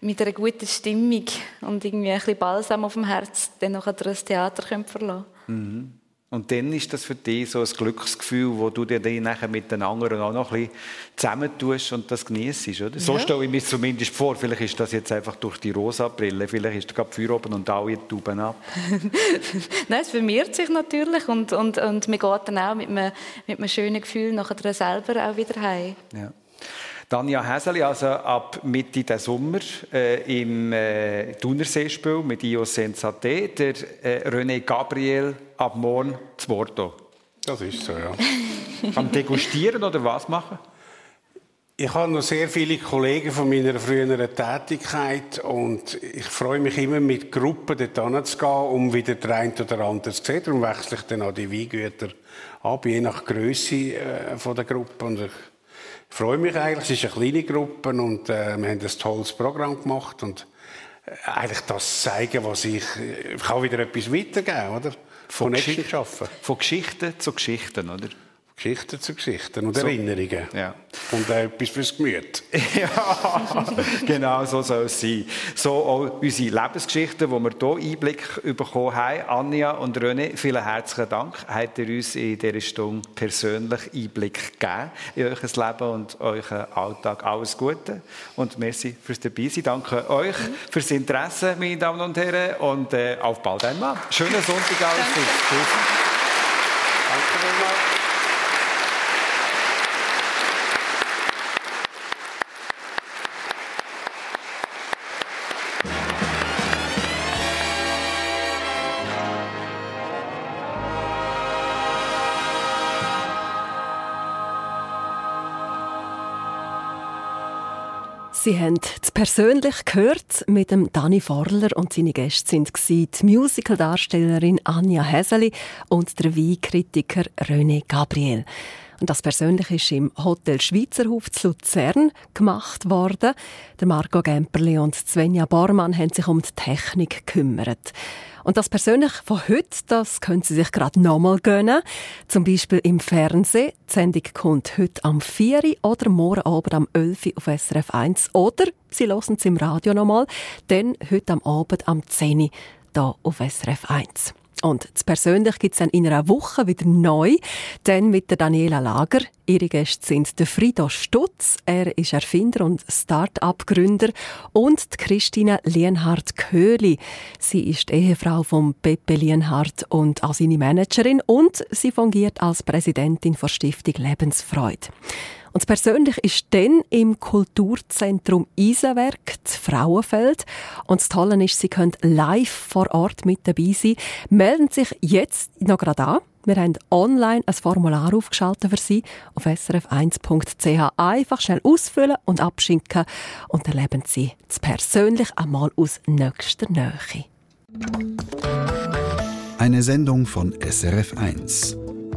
mit einer guten Stimmung und irgendwie ein bisschen Balsam auf dem Herz dann nachher das Theater verlassen Und dann ist das für dich so ein Glücksgefühl, wo du dir dann nachher mit den anderen auch noch ein bisschen zusammentust und das genießt, oder? So Ja. stelle ich mir zumindest vor. Vielleicht ist das jetzt einfach durch die rosa Brille. Vielleicht ist gerade Feuer oben und alle Tauben ab. Nein, es vermehrt sich natürlich und, und, und man geht dann auch mit einem, mit einem schönen Gefühl nachher selber auch wieder heim. Ja. Danja Häseli, also ab Mitte des Sommer äh, im äh, Thunerseespiel mit Io Sensate, der äh, René Gabriel ab morgen zu Bordeaux. Das ist so, ja. Am Degustieren oder was machen? Ich habe noch sehr viele Kollegen von meiner früheren Tätigkeit und ich freue mich immer, mit Gruppen dort zu gehen, um wieder der eine oder andere zu sehen. Darum wechsle ich dann auch die Weingüter ab, je nach Größe äh, der Gruppe. Und ich freue mich eigentlich. Es ist eine kleine Gruppe und äh, wir haben ein tolles Programm gemacht und äh, eigentlich das zeigen, was ich... äh, Ich kann wieder etwas weitergeben, oder? Schaffen. Von Geschichten zu Geschichten, oder? Geschichten zu Geschichten und So. Erinnerungen. Ja. Und auch etwas fürs Gemüt. Ja, genau so soll es sein. So auch unsere Lebensgeschichten, wo wir hier Einblick bekommen haben. Anja und René, vielen herzlichen Dank. Habt ihr uns in dieser Stunde persönlich Einblick gegeben in euer Leben und euren Alltag. Alles Gute und merci fürs Dabeisein. Danke euch fürs Interesse, meine Damen und Herren, und äh, auf bald einmal. Schönen Sonntag alles. Tschüss. Danke vielmals. Sie haben es persönlich gehört mit dem Dani Forler und seine Gäste sind die Musicaldarstellerin Anja Häseli und der Weinkritiker René Gabriel. Und das persönlich ist im Hotel Schweizerhof zu Luzern gemacht worden. Der Marco Gemperli und Svenja Bormann haben sich um die Technik gekümmert. Und das persönlich von heute, das können Sie sich gerade nochmal gönnen. Zum Beispiel im Fernsehen. Die Sendung kommt heute am 4 Uhr oder morgen Abend am 11 Uhr auf SRF 1. Oder Sie hören es im Radio nochmal, dann heute am Abend am 10 Uhr hier auf SRF 1. Und persönlich gibt es dann in einer Woche wieder neu, dann mit der Daniela Lager. Ihre Gäste sind der Frido Stutz, er ist Erfinder und Start-up-Gründer, und die Christina Lienhardt-Köhli. Sie ist Ehefrau von Pepe Lienhardt und auch seine Managerin und sie fungiert als Präsidentin der Stiftung Lebensfreude. Und persönlich ist dann im Kulturzentrum Eisenwerk, das Frauenfeld. Und das Tolle ist, Sie können live vor Ort mit dabei sein. Melden sich jetzt noch gerade an. Wir haben online ein Formular aufgeschaltet für Sie auf srf1.ch. Einfach schnell ausfüllen und abschicken. Und erleben Sie das persönlich einmal aus nächster Nähe. Eine Sendung von SRF1.